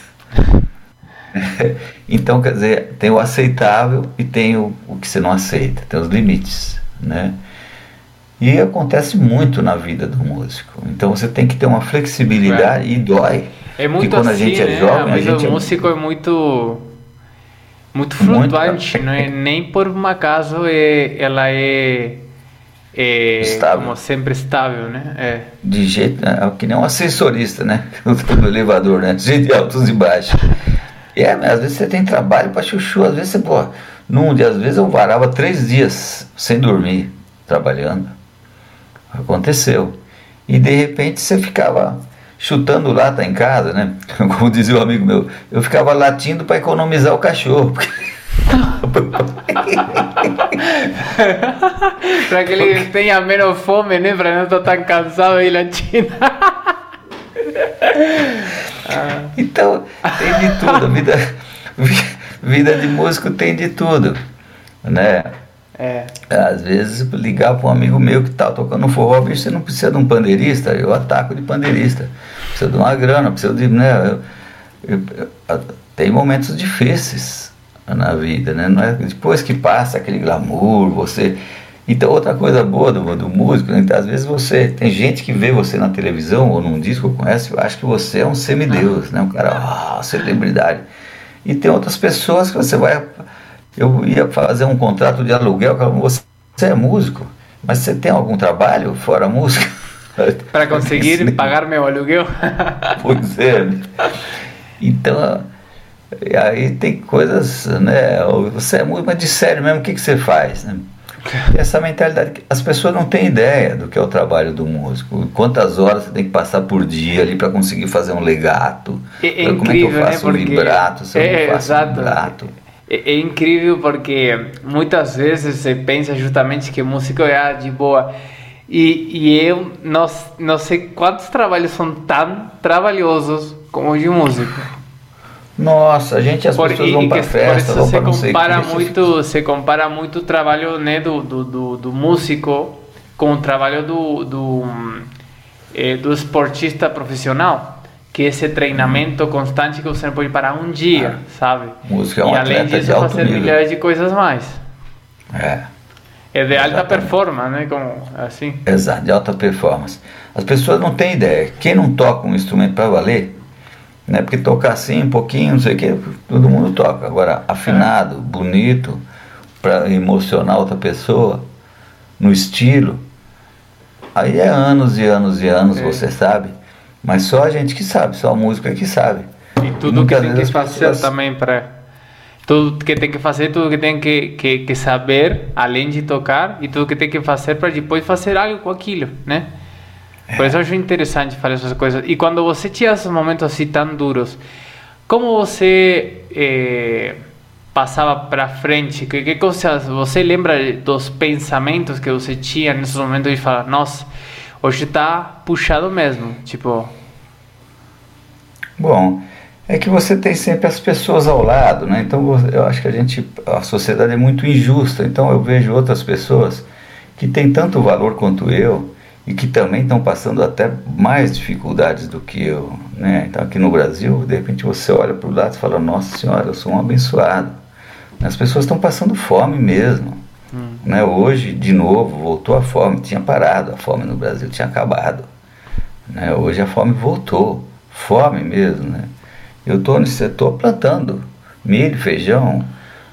então, quer dizer, tem o aceitável e tem o, o que você não aceita, tem os limites, né? E acontece muito na vida do músico. Então você tem que ter uma flexibilidade é. e dói. É muito quando assim, a gente é né? jovem, a, gente o é músico é muito muito flutuante, muito... não é nem por um acaso é, ela é é, estável. como sempre estável, né? É. De jeito, é que nem um assessorista, né? No elevador, né? De altos e baixos. É, às vezes você tem trabalho para chuchu, às vezes você, pô, num dia, às vezes eu varava três dias sem dormir, trabalhando. Aconteceu. E de repente você ficava chutando lata em casa, né? Como dizia um amigo meu, eu ficava latindo para economizar o cachorro. Para que ele tenha menos fome, né? Para não estar tão cansado e latindo. Então, tem de tudo. Vida, vida de músico tem de tudo. Né? É. Às vezes ligar para um amigo meu que tá tocando forró, bicho, você não precisa de um pandeirista, eu ataco de pandeirista. Precisa de uma grana, precisa de. Né, eu, eu, eu, tem momentos difíceis na vida, né? Não é depois que passa aquele glamour, você. Então, outra coisa boa do, do músico, né? às vezes você. Tem gente que vê você na televisão ou num disco, conhece, acha que você é um semideus, né? Um cara, ah, celebridade. E tem outras pessoas que você vai eu ia fazer um contrato de aluguel, você, você é músico, mas você tem algum trabalho fora música? Para conseguir pagar meu aluguel? pois é. Então, aí tem coisas, né? Você é músico, mas de sério mesmo, o que, que você faz? Né? essa mentalidade, as pessoas não têm ideia do que é o trabalho do músico. Quantas horas você tem que passar por dia ali para conseguir fazer um legato? É, é como é que eu faço né? Porque um vibrato? Se eu é, faço exato. um vibrato? É, é, incrível porque muitas vezes você pensa justamente que músico é de boa. E, e eu não, não sei quantos trabalhos são tão trabalhosos como o de músico. Nossa, a gente as por, pessoas vão para festa, vão sei compara muito, se compara muito o trabalho né, do, do, do, do músico com o trabalho do, do, eh, do esportista profissional que esse treinamento constante que você não pode parar um dia, ah, sabe? Música é um e além disso, fazer nível. milhares de coisas mais. É. É de alta performance, né? Como, assim. Exato, de alta performance. As pessoas não têm ideia. Quem não toca um instrumento para valer, né? Porque tocar assim, um pouquinho, não sei o que, todo mundo toca. Agora, afinado, bonito, para emocionar outra pessoa, no estilo, aí é anos e anos e anos, é. você sabe. Mas só a gente que sabe, só a música que sabe. E tudo que tem que fazer pessoas... também para tudo que tem que fazer, tudo que tem que, que, que, saber, além de tocar, e tudo que tem que fazer para depois fazer algo com aquilo, né? Por isso eu acho interessante fazer essas coisas. E quando você tinha esses momentos assim tão duros, como você eh, passava para frente? Que, que coisas você lembra dos pensamentos que você tinha nesses momentos de falar, nossa Hoje tá puxado mesmo, tipo. Bom, é que você tem sempre as pessoas ao lado, né? Então eu acho que a gente, a sociedade é muito injusta. Então eu vejo outras pessoas que têm tanto valor quanto eu e que também estão passando até mais dificuldades do que eu, né? Então aqui no Brasil, de repente você olha para o lado e fala: Nossa Senhora, eu sou um abençoado. As pessoas estão passando fome mesmo. Hum. Né? Hoje, de novo, voltou a fome. Tinha parado, a fome no Brasil tinha acabado. Né? Hoje a fome voltou. Fome mesmo. Né? Eu estou nesse setor plantando milho, feijão,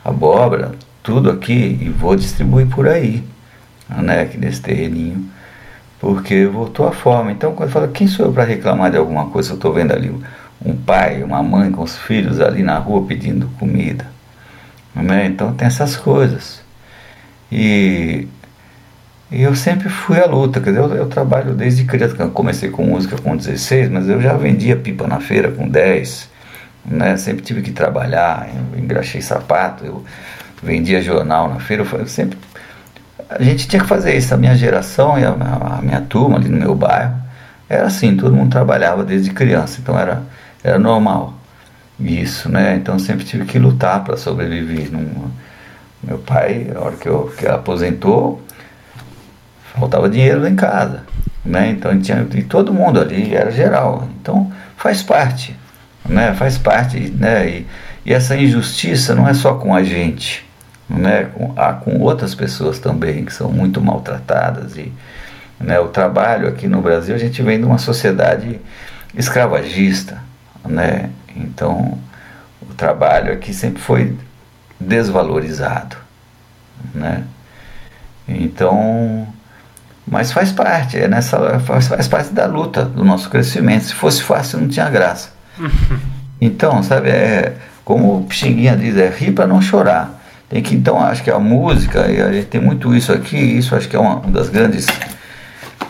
abóbora, tudo aqui e vou distribuir por aí, né? aqui nesse terreninho. Porque voltou a fome. Então, quando fala, quem sou eu para reclamar de alguma coisa? Eu estou vendo ali um pai, uma mãe com os filhos ali na rua pedindo comida. Né? Então, tem essas coisas. E, e eu sempre fui à luta, quer dizer, eu, eu trabalho desde criança, comecei com música com 16, mas eu já vendia pipa na feira com 10, né? sempre tive que trabalhar, engraxei sapato, eu vendia jornal na feira, eu sempre a gente tinha que fazer isso, a minha geração e a, a, minha turma ali no meu bairro, era assim, todo mundo trabalhava desde criança, então era, era normal isso, né? Então sempre tive que lutar para sobreviver. Não, meu pai, na hora que, eu, que aposentou, faltava dinheiro lá em casa. Né? Então tinha e todo mundo ali, era geral. Então faz parte, né? faz parte. Né? E, e essa injustiça não é só com a gente, né? com, há com outras pessoas também que são muito maltratadas. E, né? O trabalho aqui no Brasil, a gente vem de uma sociedade escravagista. Né? Então o trabalho aqui sempre foi desvalorizado, né? Então, Mas faz parte, é nessa, faz, faz parte da luta, do nosso crescimento. Se fosse fácil, não tinha graça. Então, sabe, é como o Pixinguinha diz, é rir para não chorar. Tem que, então, acho que a música, e a gente tem muito isso aqui, isso acho que é uma das grandes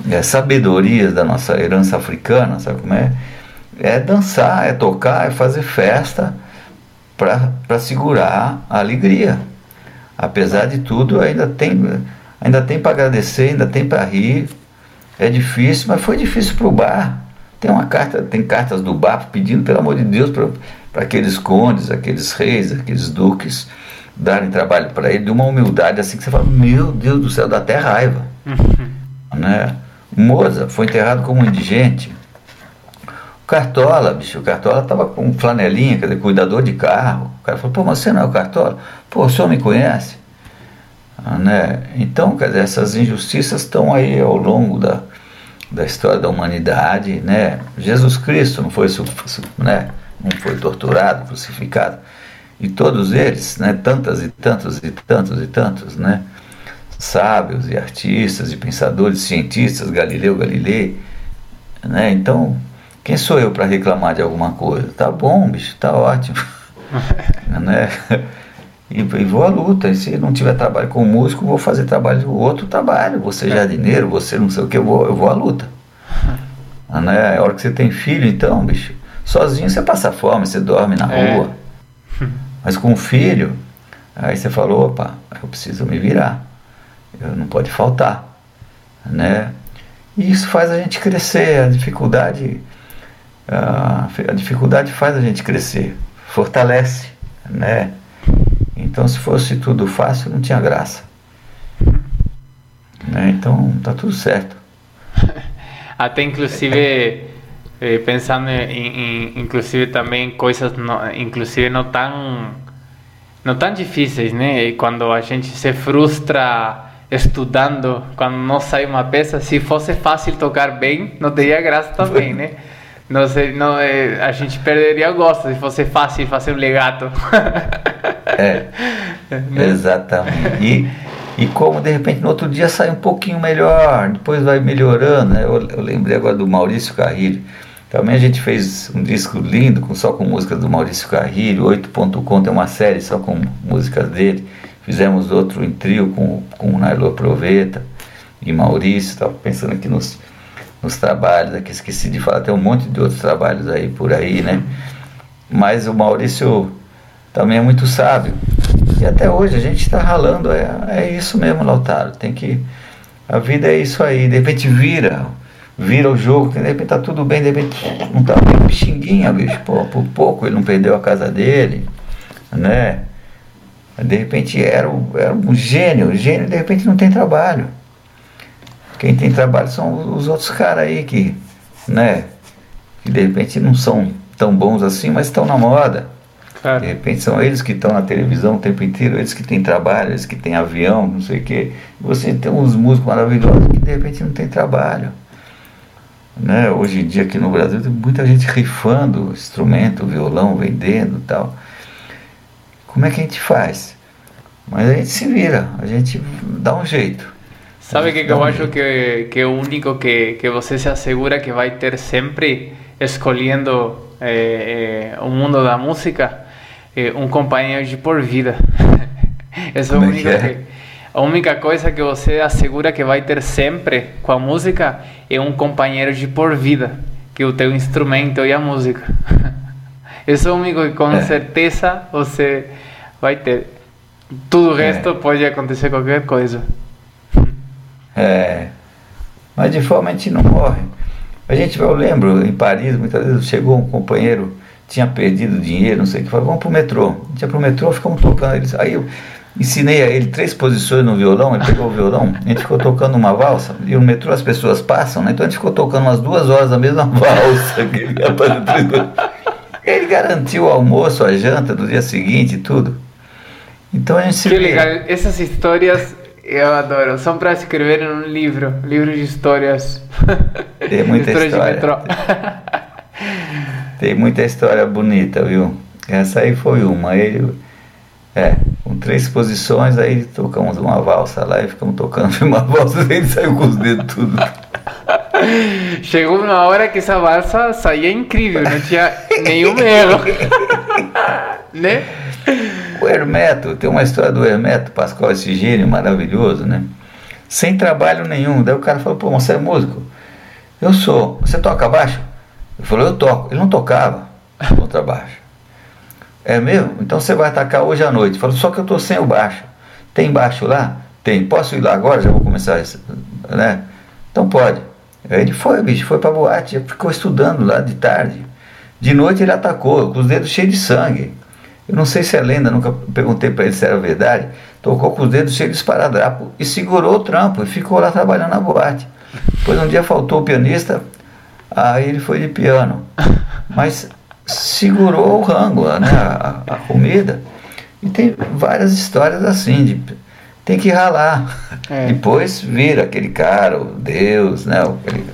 é, sabedorias da nossa herança africana, sabe como é? É dançar, é tocar, é fazer festa para segurar a alegria. Apesar de tudo, ainda tem ainda tem para agradecer, ainda tem para rir. É difícil, mas foi difícil para o bar. Tem uma carta, tem cartas do bar pedindo, pelo amor de Deus, para aqueles condes, aqueles reis, aqueles duques darem trabalho para ele, de uma humildade assim que você fala, meu Deus do céu, dá até raiva. né? Moza foi enterrado como indigente. O Cartola, bicho, o Cartola estava com flanelinha, quer dizer, cuidador de carro. O cara falou, pô, mas você não é o Cartola? Pô, o senhor me conhece? Né? Então, quer dizer, essas injustiças estão aí ao longo da, da história da humanidade, né? Jesus Cristo não foi, né? não foi torturado, crucificado. E todos eles, né? Tantas e tantos e tantos e tantos, né? Sábios e artistas e pensadores, cientistas, Galileu Galilei, né? Então, quem sou eu para reclamar de alguma coisa? Tá bom, bicho, tá ótimo. né? E, e, vou à luta. E se não tiver trabalho com músico, vou fazer trabalho outro trabalho. Você é. jardineiro, você não sei o que, eu vou, eu vou à luta. né? A hora que você tem filho, então, bicho, sozinho você passa fome, você dorme na é. Mas com um filho, aí você falou, opa, eu preciso me virar. Eu não pode faltar. Né? E isso faz a gente crescer. A dificuldade, a dificuldade faz a gente crescer, fortalece, né? Então, se fosse tudo fácil, não tinha graça. Né? Então, tá tudo certo. Até inclusive eh, pensando em, em, inclusive também coisas no, inclusive não tão não tão difíceis, né? E quando a gente se frustra estudando, quando não sai uma peça, se fosse fácil tocar bem, não teria graça também, né? Não sei, não, é, a gente perderia o gosto se fosse fácil fazer um legato. é, né? exatamente. E, e como de repente no outro dia sai um pouquinho melhor, depois vai melhorando. Né? Eu, eu lembrei agora do Maurício Carrilho. Também a gente fez um disco lindo, com, só com músicas do Maurício Carrilho, 8.com tem uma série só com músicas dele. Fizemos outro em trio com, com o Nailo Proveta e Maurício, estava pensando aqui nos nos trabalhos, aqui esqueci de falar, tem um monte de outros trabalhos aí por aí, né? Mas o Maurício também é muito sábio. E até hoje a gente está ralando, é, é isso mesmo, Lautaro. Tem que. A vida é isso aí, de repente vira, vira o jogo, de repente tá tudo bem, de repente não tá bem pixinguinha, bicho. Pô, por pouco ele não perdeu a casa dele, né? De repente era, era um gênio, gênio de repente não tem trabalho. Quem tem trabalho são os outros caras aí que, né, que de repente não são tão bons assim, mas estão na moda. Claro. De repente são eles que estão na televisão o tempo inteiro, eles que têm trabalho, eles que têm avião, não sei o quê. Você tem uns músicos maravilhosos que de repente não tem trabalho. Né? Hoje em dia aqui no Brasil tem muita gente rifando instrumento, violão, vendendo tal. Como é que a gente faz? Mas a gente se vira, a gente dá um jeito. Sabe que, que eu acho que, que o único que, que você se assegura que vai ter sempre escolhendo eh, eh, o mundo da música eh, um companheiro de por vida. Essa é a única, que, a única coisa que você assegura que vai ter sempre com a música é um companheiro de por vida, que é o teu instrumento e a música. Isso é o único que com é. certeza você vai ter. Tudo o resto é. pode acontecer qualquer coisa. É, mas de forma a gente não morre. A gente, eu lembro, em Paris, muitas vezes chegou um companheiro, tinha perdido dinheiro, não sei o que, falou, vamos pro metrô. A gente ia pro metrô, ficamos tocando. Eles, aí eu ensinei a ele três posições no violão, ele pegou o violão, a gente ficou tocando uma valsa, e no metrô as pessoas passam, né? Então a gente ficou tocando umas duas horas a mesma valsa. ele garantiu o almoço, a janta do dia seguinte e tudo. Então a gente se Que legal, essas histórias eu adoro. São para escrever em um livro, livro de histórias. Tem muita história. Tem muita história bonita, viu? Essa aí foi uma. Ele, é, com três posições, aí tocamos uma valsa lá e ficamos tocando uma valsa e ele saiu com os dedos tudo. Chegou uma hora que essa valsa saía incrível, não tinha nenhum erro. né? O Hermeto, tem uma história do Hermeto, Pascoal, esse gênio maravilhoso, né? Sem trabalho nenhum. Daí o cara falou, pô, você é músico? Eu sou. Você toca baixo? Ele falou, eu toco. Ele não tocava contrabaixo. É mesmo? Então você vai atacar hoje à noite. Falou, só que eu tô sem o baixo. Tem baixo lá? Tem. Posso ir lá agora? Já vou começar, né? Então pode. Aí ele foi, bicho, foi pra boate, ficou estudando lá de tarde. De noite ele atacou, com os dedos cheios de sangue. Eu não sei se é lenda, nunca perguntei para ele se era verdade. Tocou com os dedos cheios de esparadrapo e segurou o trampo e ficou lá trabalhando na boate. Depois um dia faltou o pianista, aí ele foi de piano. Mas segurou o rango, né, a, a comida. E tem várias histórias assim, de, tem que ralar. É. Depois vira aquele cara, o Deus, né? Aquele,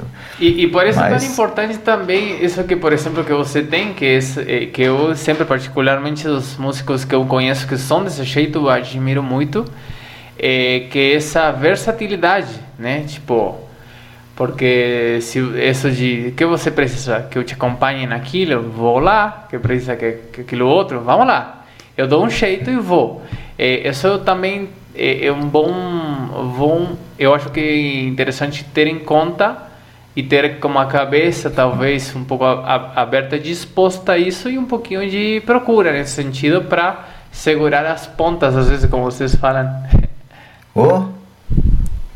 e, e por isso Mas... é tão importante também isso que, por exemplo, que você tem, que, é, que eu sempre, particularmente os músicos que eu conheço que são desse jeito, eu admiro muito, é, que é essa versatilidade, né? Tipo, porque se isso de que você precisa que eu te acompanhe naquilo, vou lá, que precisa que, que aquilo outro, vamos lá. Eu dou um jeito e vou. É, isso também é, é um bom, bom, eu acho que é interessante ter em conta e ter como a cabeça talvez um pouco aberta, disposta a isso e um pouquinho de procura nesse sentido para segurar as pontas, às vezes, como vocês falam. Oh,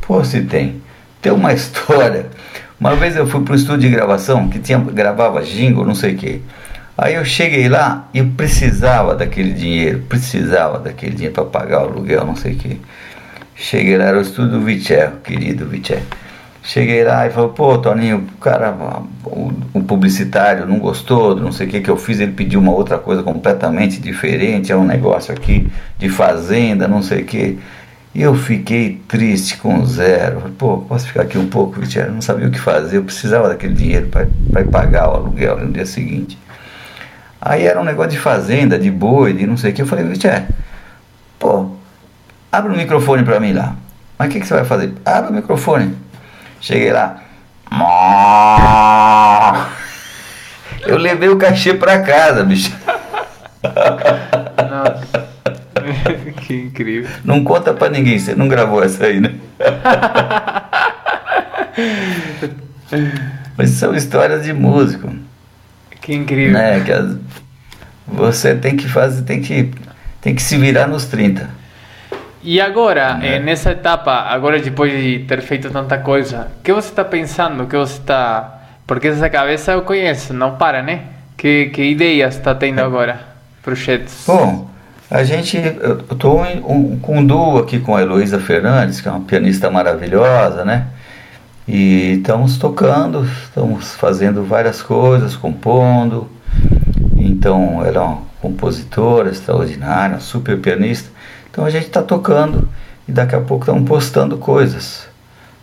pô, se tem. Tem uma história. Uma vez eu fui para o estúdio de gravação que tinha gravava jingle, não sei o quê. Aí eu cheguei lá e precisava daquele dinheiro, precisava daquele dinheiro para pagar o aluguel, não sei o quê. Cheguei lá, era o estúdio do Viché, querido Viché. Cheguei lá e falou, pô, Toninho, o cara, o, publicitário não gostou, não sei o que que eu fiz, ele pediu uma outra coisa completamente diferente, é um negócio aqui de fazenda, não sei o que. Eu fiquei triste com zero. Pô, posso ficar aqui um pouco, Vitinho? Eu não sabia o que fazer, eu precisava daquele dinheiro para pagar o aluguel no dia seguinte. Aí era um negócio de fazenda, de boi, de não sei o que. Eu falei, Vitinho, pô, abre o microfone para mim lá. Mas o que, que você vai fazer? Abre o microfone. Cheguei lá. Eu levei o cachê pra casa, bicho. Nossa. que incrível. Não conta pra ninguém, você não gravou essa aí, né? Mas são histórias de músico. Que incrível. Né? Que as, você tem que fazer, tem que, tem que se virar nos 30. E agora, é. nessa etapa, agora depois de ter feito tanta coisa, o que você está pensando? que você está... Porque essa cabeça eu conheço, não para, né? Que, que ideias está tendo é. agora? Projetos? Bom, a gente... Eu estou um, com um duo aqui com a Heloísa Fernandes, que é uma pianista maravilhosa, né? E estamos tocando, estamos fazendo várias coisas, compondo. Então, ela é uma compositora extraordinária, super pianista. Então a gente está tocando e daqui a pouco estamos postando coisas.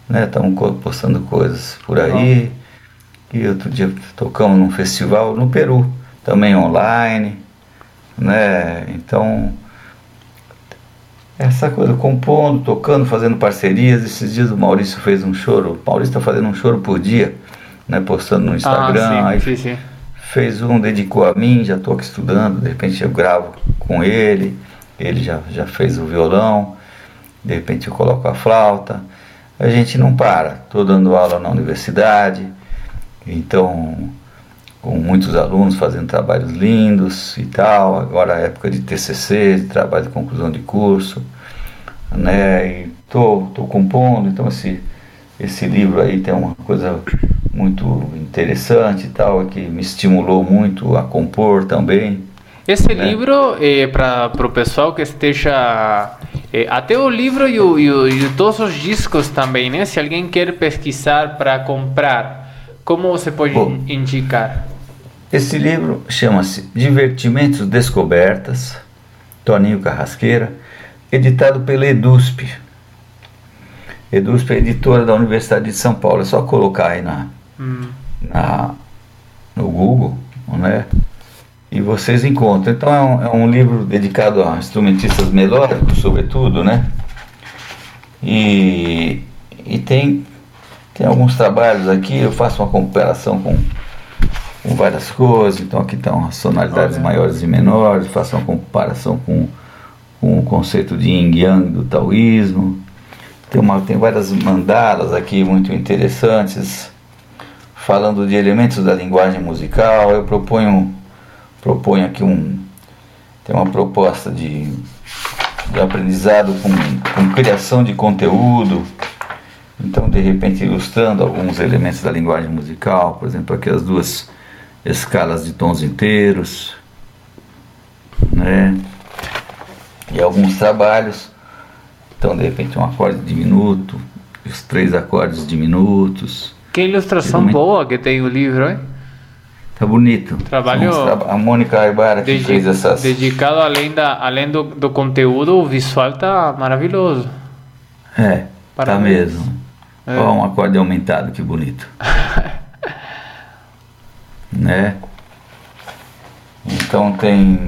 Né? Estamos postando coisas por aí. E outro dia tocamos num festival no Peru, também online. Né? Então essa coisa, compondo, tocando, fazendo parcerias. Esses dias o Maurício fez um choro. O Maurício está fazendo um choro por dia, né? postando no Instagram. Ah, sim, sim, sim. Fez um, dedicou a mim, já estou aqui estudando, de repente eu gravo com ele ele já, já fez o violão, de repente eu coloco a flauta. A gente não para. Estou dando aula na universidade, então com muitos alunos fazendo trabalhos lindos e tal. Agora é época de TCC, de trabalho de conclusão de curso, né? E tô, tô compondo, então esse esse livro aí tem uma coisa muito interessante e tal, que me estimulou muito a compor também. Esse né? livro é para o pessoal que esteja. É, até o livro e, o, e, o, e, todos os discos também, né? Se alguém quer pesquisar para comprar, como você pode Bom, indicar? Esse livro chama-se Divertimentos Descobertas, Toninho Carrasqueira, editado pela EDUSP. EDUSP é editora da Universidade de São Paulo. É só colocar aí na, hum. na no Google, né? e vocês encontram. Então é um, é um livro dedicado a instrumentistas melódicos, sobretudo, né? E, e tem, tem alguns trabalhos aqui, eu faço uma comparação com, com várias coisas, então aqui estão as sonoridades Olha. maiores e menores, faço uma comparação com, com o conceito de Yin Yang do taoísmo. Tem, uma, tem várias mandalas aqui muito interessantes, falando de elementos da linguagem musical. Eu proponho, proponho aqui um. Tem uma proposta de, de aprendizado com, com criação de conteúdo. Então, de repente, ilustrando alguns elementos da linguagem musical, por exemplo, aqui as duas escalas de tons inteiros, né? E alguns trabalhos então, de repente, um acorde diminuto, os três acordes diminutos. Que ilustração boa que tem o livro, hein? Tá bonito. Trabalho. A Mônica Aibara que fez essas. Dedicado além, da, além do, do conteúdo, o visual tá maravilhoso. É, Parabéns. tá mesmo. É. Olha um acorde aumentado, que bonito. né? Então tem.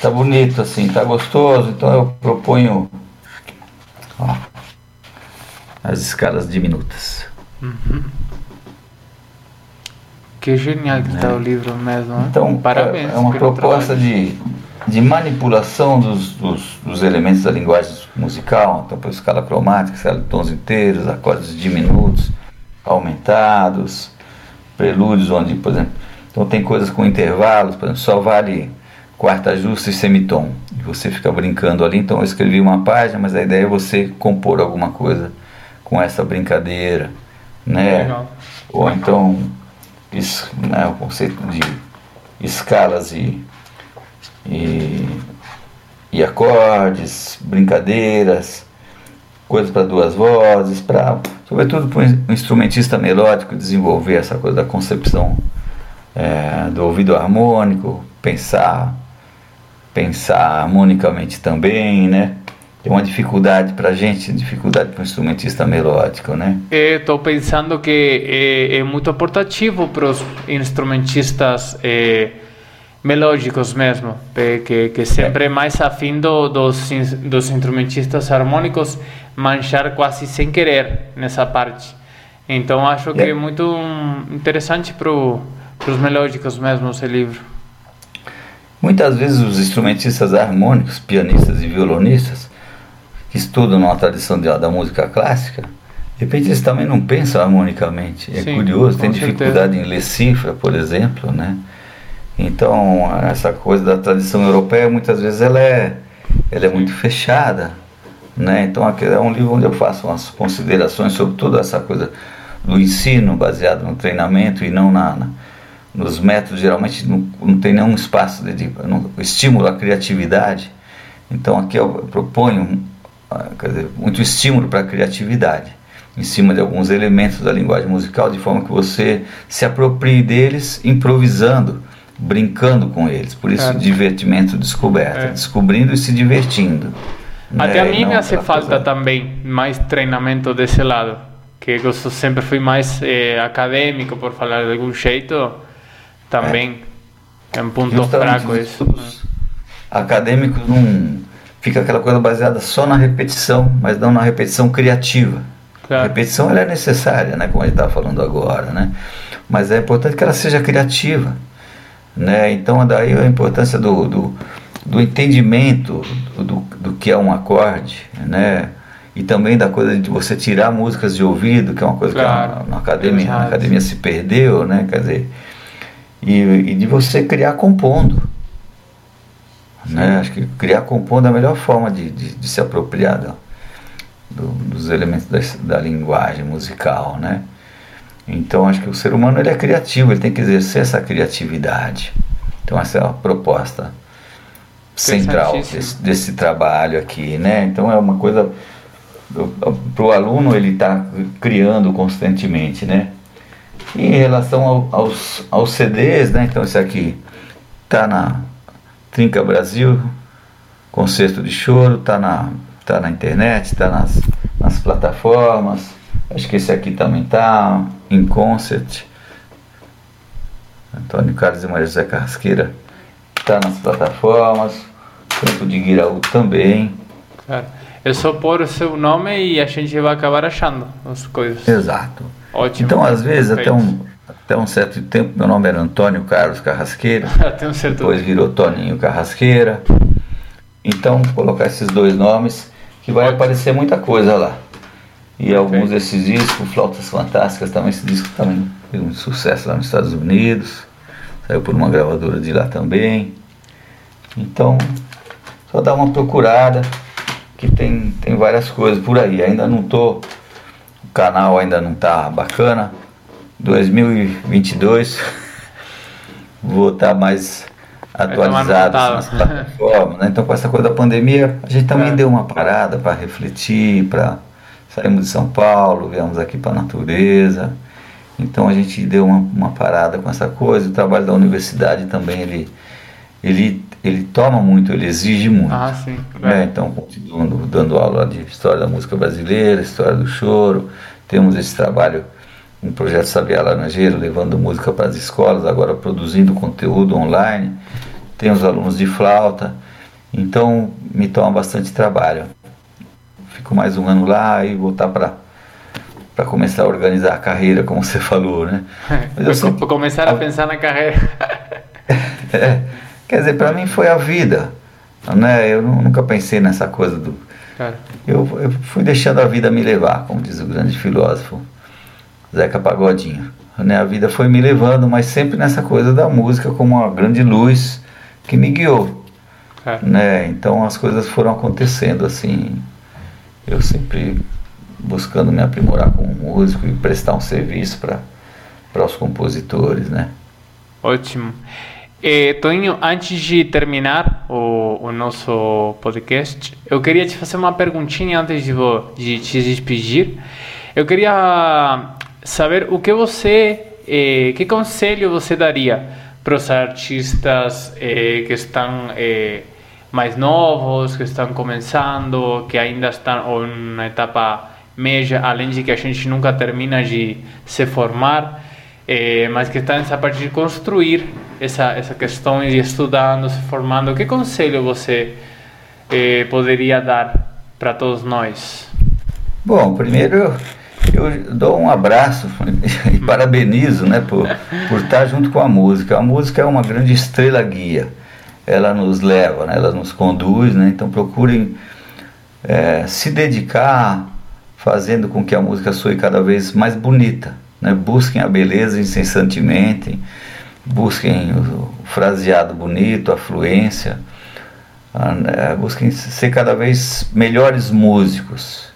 Tá bonito assim, tá gostoso. Então eu proponho Ó, as escalas diminutas. Uhum. Que genial que está é. o livro mesmo. Né? Então, Parabéns é, é uma proposta de, de manipulação dos, dos, dos, elementos da linguagem musical. Então, por escala cromática, escala de tons inteiros, acordes diminutos, aumentados, prelúdios, onde, por exemplo, então tem coisas com intervalos, por exemplo, só vale quarta justa e semitom. E você fica brincando ali. Então eu escrevi uma página, mas a ideia é você compor alguma coisa com essa brincadeira, né? Legal. Ou então isso, né, o conceito de escalas e, e, e acordes, brincadeiras, coisas para duas vozes, para sobretudo para um instrumentista melódico desenvolver essa coisa da concepção é, do ouvido harmônico, pensar pensar harmonicamente também, né? Tem uma dificuldade para a gente, dificuldade para o instrumentista melódico, né? Estou pensando que é, é muito portativo para os instrumentistas é, melódicos mesmo, que, que sempre é mais afim do, dos, dos instrumentistas harmônicos manchar quase sem querer nessa parte. Então acho que é, muito interessante para os melódicos mesmo esse livro. Muitas vezes os instrumentistas harmônicos, pianistas e violonistas, que estudam na tradição de, da música clássica, de repente eles também não pensam harmonicamente. É Sim, curioso, tem dificuldade certeza. em ler cifra, por exemplo, né? Então, essa coisa da tradição europeia, muitas vezes ela é, ela é muito fechada, né? Então, aqui é um livro onde eu faço umas considerações sobre toda essa coisa do ensino baseado no treinamento e não na, na nos métodos geralmente não, não tem nenhum espaço de, de não, estímulo à criatividade. Então aqui eu proponho ah, dizer, muito estímulo para a criatividade em cima de alguns elementos da linguagem musical, de forma que você se aproprie deles improvisando, brincando com eles. Por isso, é. divertimento descoberta, é. descobrindo e se divertindo. Até né? a mim me hace falta coisa... também mais treinamento desse lado, que eu sempre fui mais eh, acadêmico, por falar de algum jeito também é, é um ponto fraco isso. Acadêmicos não. Fica aquela coisa baseada só na repetição, mas não na repetição criativa. Claro. A repetição ela é necessária, né, como a gente está falando agora, né? Mas é importante que ela seja criativa, né? Então daí a importância do, do, do entendimento do, do que é um acorde, né? E também da coisa de você tirar músicas de ouvido, que é uma coisa claro. que na, academia, na academia se perdeu, né? Quer dizer, e, e de você criar compondo. Né? Acho que criar compondo é a melhor forma de, de, de se apropriar do, do, dos elementos da, da, linguagem musical. Né? Então acho que o ser humano ele é criativo, ele tem que exercer essa criatividade. Então essa é a proposta central desse, desse trabalho aqui. Né? Então é uma coisa para o aluno ele está criando constantemente, né? em relação ao, aos, aos CDs, né? Então esse aqui tá na Trinca Brasil, Concerto de Choro, tá na, tá na internet, tá nas, nas plataformas. Acho que esse aqui também tá em concert. Antônio Carlos e Maria José Carrasqueira está nas plataformas, Campo de Guiraú também. Claro. É só pôr o seu nome e a gente vai acabar achando as coisas. Exato. Ótimo. Então, às vezes, até um, até um certo tempo, meu nome era Antônio Carlos Carrasqueira. até um certo Depois virou Toninho Carrasqueira. Então, colocar esses dois nomes, que vai Ótimo. aparecer muita coisa lá. E okay. alguns desses discos, Flautas Fantásticas, também esse disco também fez muito sucesso lá nos Estados Unidos. Saiu por uma gravadora de lá também. Então, só dá uma procurada que tem, tem várias coisas por aí. Ainda não tô. O canal ainda não tá bacana. 2022 vou estar tá mais atualizado nas plataformas. Né? Então com essa coisa da pandemia, a gente também é. deu uma parada para refletir, para saímos de São Paulo, viemos aqui para a natureza. Então a gente deu uma, uma parada com essa coisa. O trabalho da universidade também ele, ele, ele toma muito, ele exige muito. Ah, sim. É, então continuando dando aula de história da música brasileira, história do choro. Temos esse trabalho um projeto Sabiá Laranjeiro, levando música para as escolas, agora produzindo conteúdo online. Tem os alunos de flauta, então me toma bastante trabalho. Fico mais um ano lá e voltar para para começar a organizar a carreira, como você falou, né? Mas eu sempre... começar a pensar na carreira. é, quer dizer, para mim foi a vida, né? Eu nunca pensei nessa coisa do. Claro. Eu, eu fui deixando a vida me levar, como diz o grande filósofo. Zeca Pagodinho. Né? A vida foi me levando, mas sempre nessa coisa da música como uma grande luz que me guiou. É. Né? Então as coisas foram acontecendo assim. Eu sempre buscando me aprimorar como músico e prestar um serviço para os compositores, né? Ótimo. Eh, Toninho, antes de terminar o, o, nosso podcast, eu queria te fazer uma perguntinha antes de, de te despedir. Eu queria saber o que você, eh, que conselho você daria para os artistas eh, que estão eh, mais novos, que estão começando, que ainda estão na etapa média, além de que a gente nunca termina de se formar, eh, mas que estão nessa parte de construir essa, essa questão de estudando, se formando. Que conselho você eh, poderia dar para todos nós? Bom, primeiro eu dou um abraço e parabenizo né, por, por estar junto com a música. A música é uma grande estrela guia. Ela nos leva, né, ela nos conduz, né, então procurem é, se dedicar fazendo com que a música soe cada vez mais bonita. Né, busquem a beleza incessantemente, busquem o fraseado bonito, a fluência, né, busquem ser cada vez melhores músicos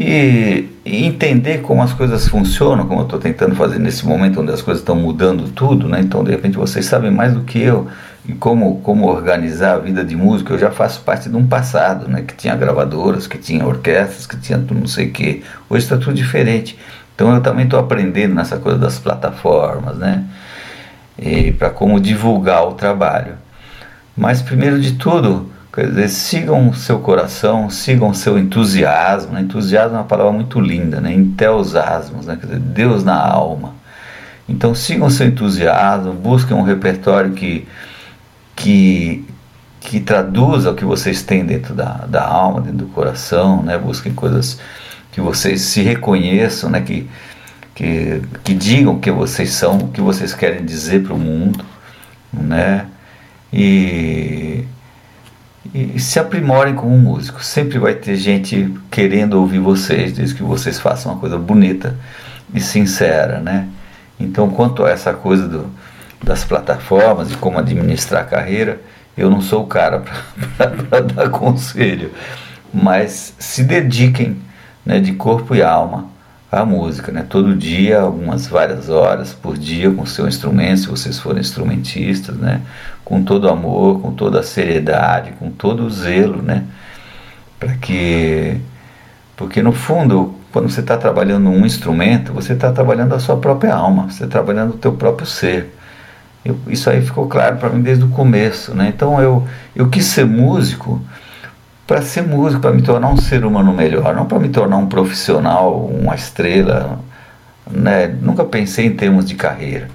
e, e, entender como as coisas funcionam, como eu estou tentando fazer nesse momento onde as coisas estão mudando tudo, né? Então, de repente, vocês sabem mais do que eu e como, como organizar a vida de música. Eu já faço parte de um passado, né? Que tinha gravadoras, que tinha orquestras, que tinha não sei o quê. Hoje está tudo diferente. Então, eu também estou aprendendo nessa coisa das plataformas, né? Para como divulgar o trabalho. Mas, primeiro de tudo Quer dizer, sigam o seu coração, sigam o seu entusiasmo. Né? Entusiasmo é uma palavra muito linda, né? Enteosasmos, né? Quer dizer, Deus na alma. Então sigam o seu entusiasmo, busquem um repertório que, que, que traduza o que vocês têm dentro da, da alma, dentro do coração, né? Busquem coisas que vocês se reconheçam, né? Que, que, que digam o que vocês são, o que vocês querem dizer para o mundo, né? E e se aprimorem como músicos. Sempre vai ter gente querendo ouvir vocês, desde que vocês façam uma coisa bonita e sincera, né? Então, quanto a essa coisa do, das plataformas e como administrar a carreira, eu não sou o cara para dar conselho, mas se dediquem né, de corpo e alma a música, né? Todo dia, algumas várias horas por dia com o seu instrumento, se vocês forem instrumentistas, né? Com todo amor, com toda a seriedade, com todo o zelo, né? Para que, porque no fundo, quando você está trabalhando um instrumento, você está trabalhando a sua própria alma, você está trabalhando o teu próprio ser. Eu, isso aí ficou claro para mim desde o começo, né? Então eu eu quis ser músico para ser músico, para me tornar um ser humano melhor, não para me tornar um profissional, uma estrela. Né? Nunca pensei em termos de carreira.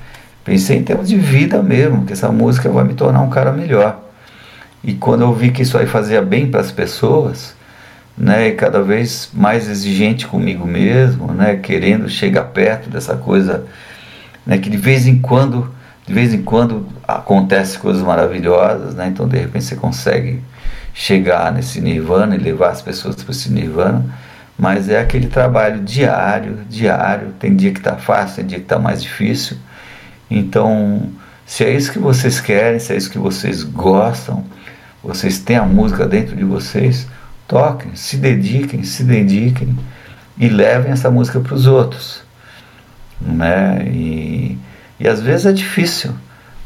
Pensei em termos de vida mesmo, que essa música vai me tornar um cara melhor. E quando eu vi que isso aí fazia bem para as pessoas, né, cada vez mais exigente comigo mesmo, né, querendo chegar perto dessa coisa, né, que de vez em quando, de vez em quando acontece coisas maravilhosas, né, então de repente você consegue chegar nesse nirvana e levar as pessoas para esse nirvana, mas é aquele trabalho diário, diário, tem dia que está fácil, tem dia que está mais difícil, então se é isso que vocês querem, se é isso que vocês gostam, vocês têm a música dentro de vocês, toquem, se dediquem, se dediquem e levem essa música para os outros. Né? E, e às vezes é difícil,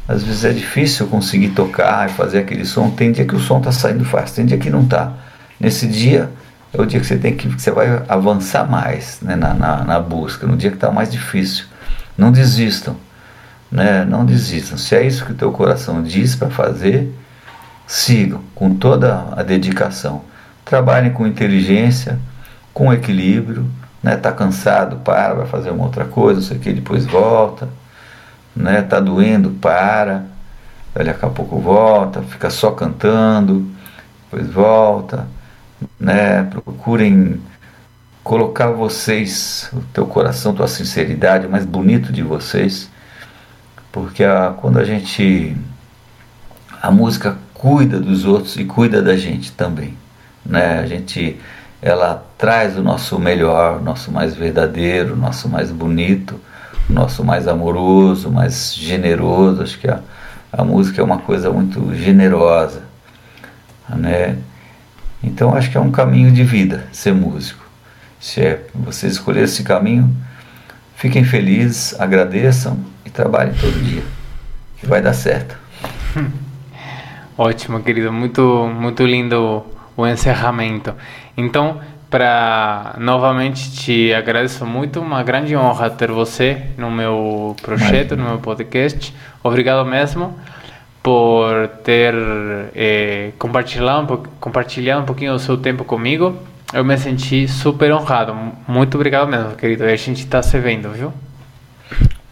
às vezes é difícil conseguir tocar e fazer aquele som. Tem dia que o som está saindo fácil, tem dia que não está. Nesse dia é o dia que você tem que, que você vai avançar mais né, na, na, na busca, no dia que está mais difícil. Não desistam, né? Não desistam. Se é isso que o teu coração diz para fazer, sigam com toda a dedicação. Trabalhem com inteligência, com equilíbrio, né? Tá cansado, para, vai fazer uma outra coisa, não sei o que, depois volta, né? Tá doendo, para, daqui a pouco volta, fica só cantando, depois volta, né? Procurem colocar vocês, o teu coração, tua sinceridade, o mais bonito de vocês, porque a, quando a gente a música cuida dos outros e cuida da gente também né? A gente ela traz o nosso melhor, o nosso mais verdadeiro, o nosso mais bonito, nosso mais amoroso, mais generoso. Acho que a, a música é uma coisa muito generosa, né? Então acho que é um caminho de vida ser músico. Se é vocês escolher esse caminho, fiquem felizes, agradeçam e trabalhem todo dia, que vai dar certo. Ótimo, querido, muito muito lindo o encerramento. Então, para novamente te agradeço muito, uma grande honra ter você no meu projeto, no meu podcast. Obrigado mesmo por ter eh, compartilhado, compartilhado um pouquinho do seu tempo comigo. Eu me senti super honrado. Muito obrigado mesmo, querido. E a gente está se vendo, viu?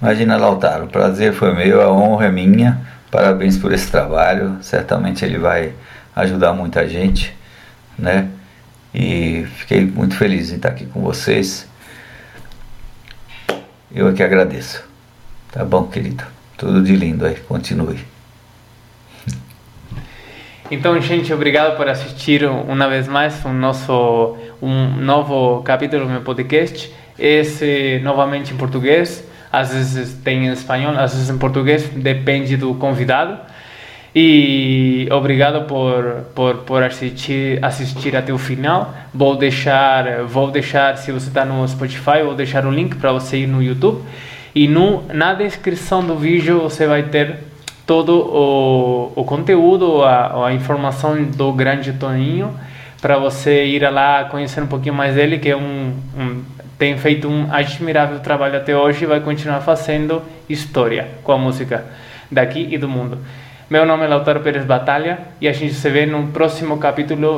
Imagina, Lautaro. O prazer foi meu, a honra é minha. Parabéns por esse trabalho. Certamente ele vai ajudar muita gente né? E fiquei muito feliz em estar aqui com vocês. Eu aqui agradeço. Tá bom, querido? Tudo de lindo aí. Continue. Então, gente, obrigado por assistir uma vez mais um nosso um novo capítulo do meu podcast. Esse novamente em português, às vezes tem em espanhol, às vezes em português, depende do convidado. E obrigado por, por, por assistir, assistir até o final. Vou deixar, vou deixar, se você está no Spotify, vou deixar o link para você ir no YouTube. E no, na descrição do vídeo você vai ter todo o, o conteúdo, a, a informação do grande Toninho, para você ir lá conhecer um pouquinho mais dele, que é um, um, tem feito um admirável trabalho até hoje e vai continuar fazendo história com a música daqui e do mundo. Meu nome é Lautaro Pérez Batalha e a gente se vê no próximo capítulo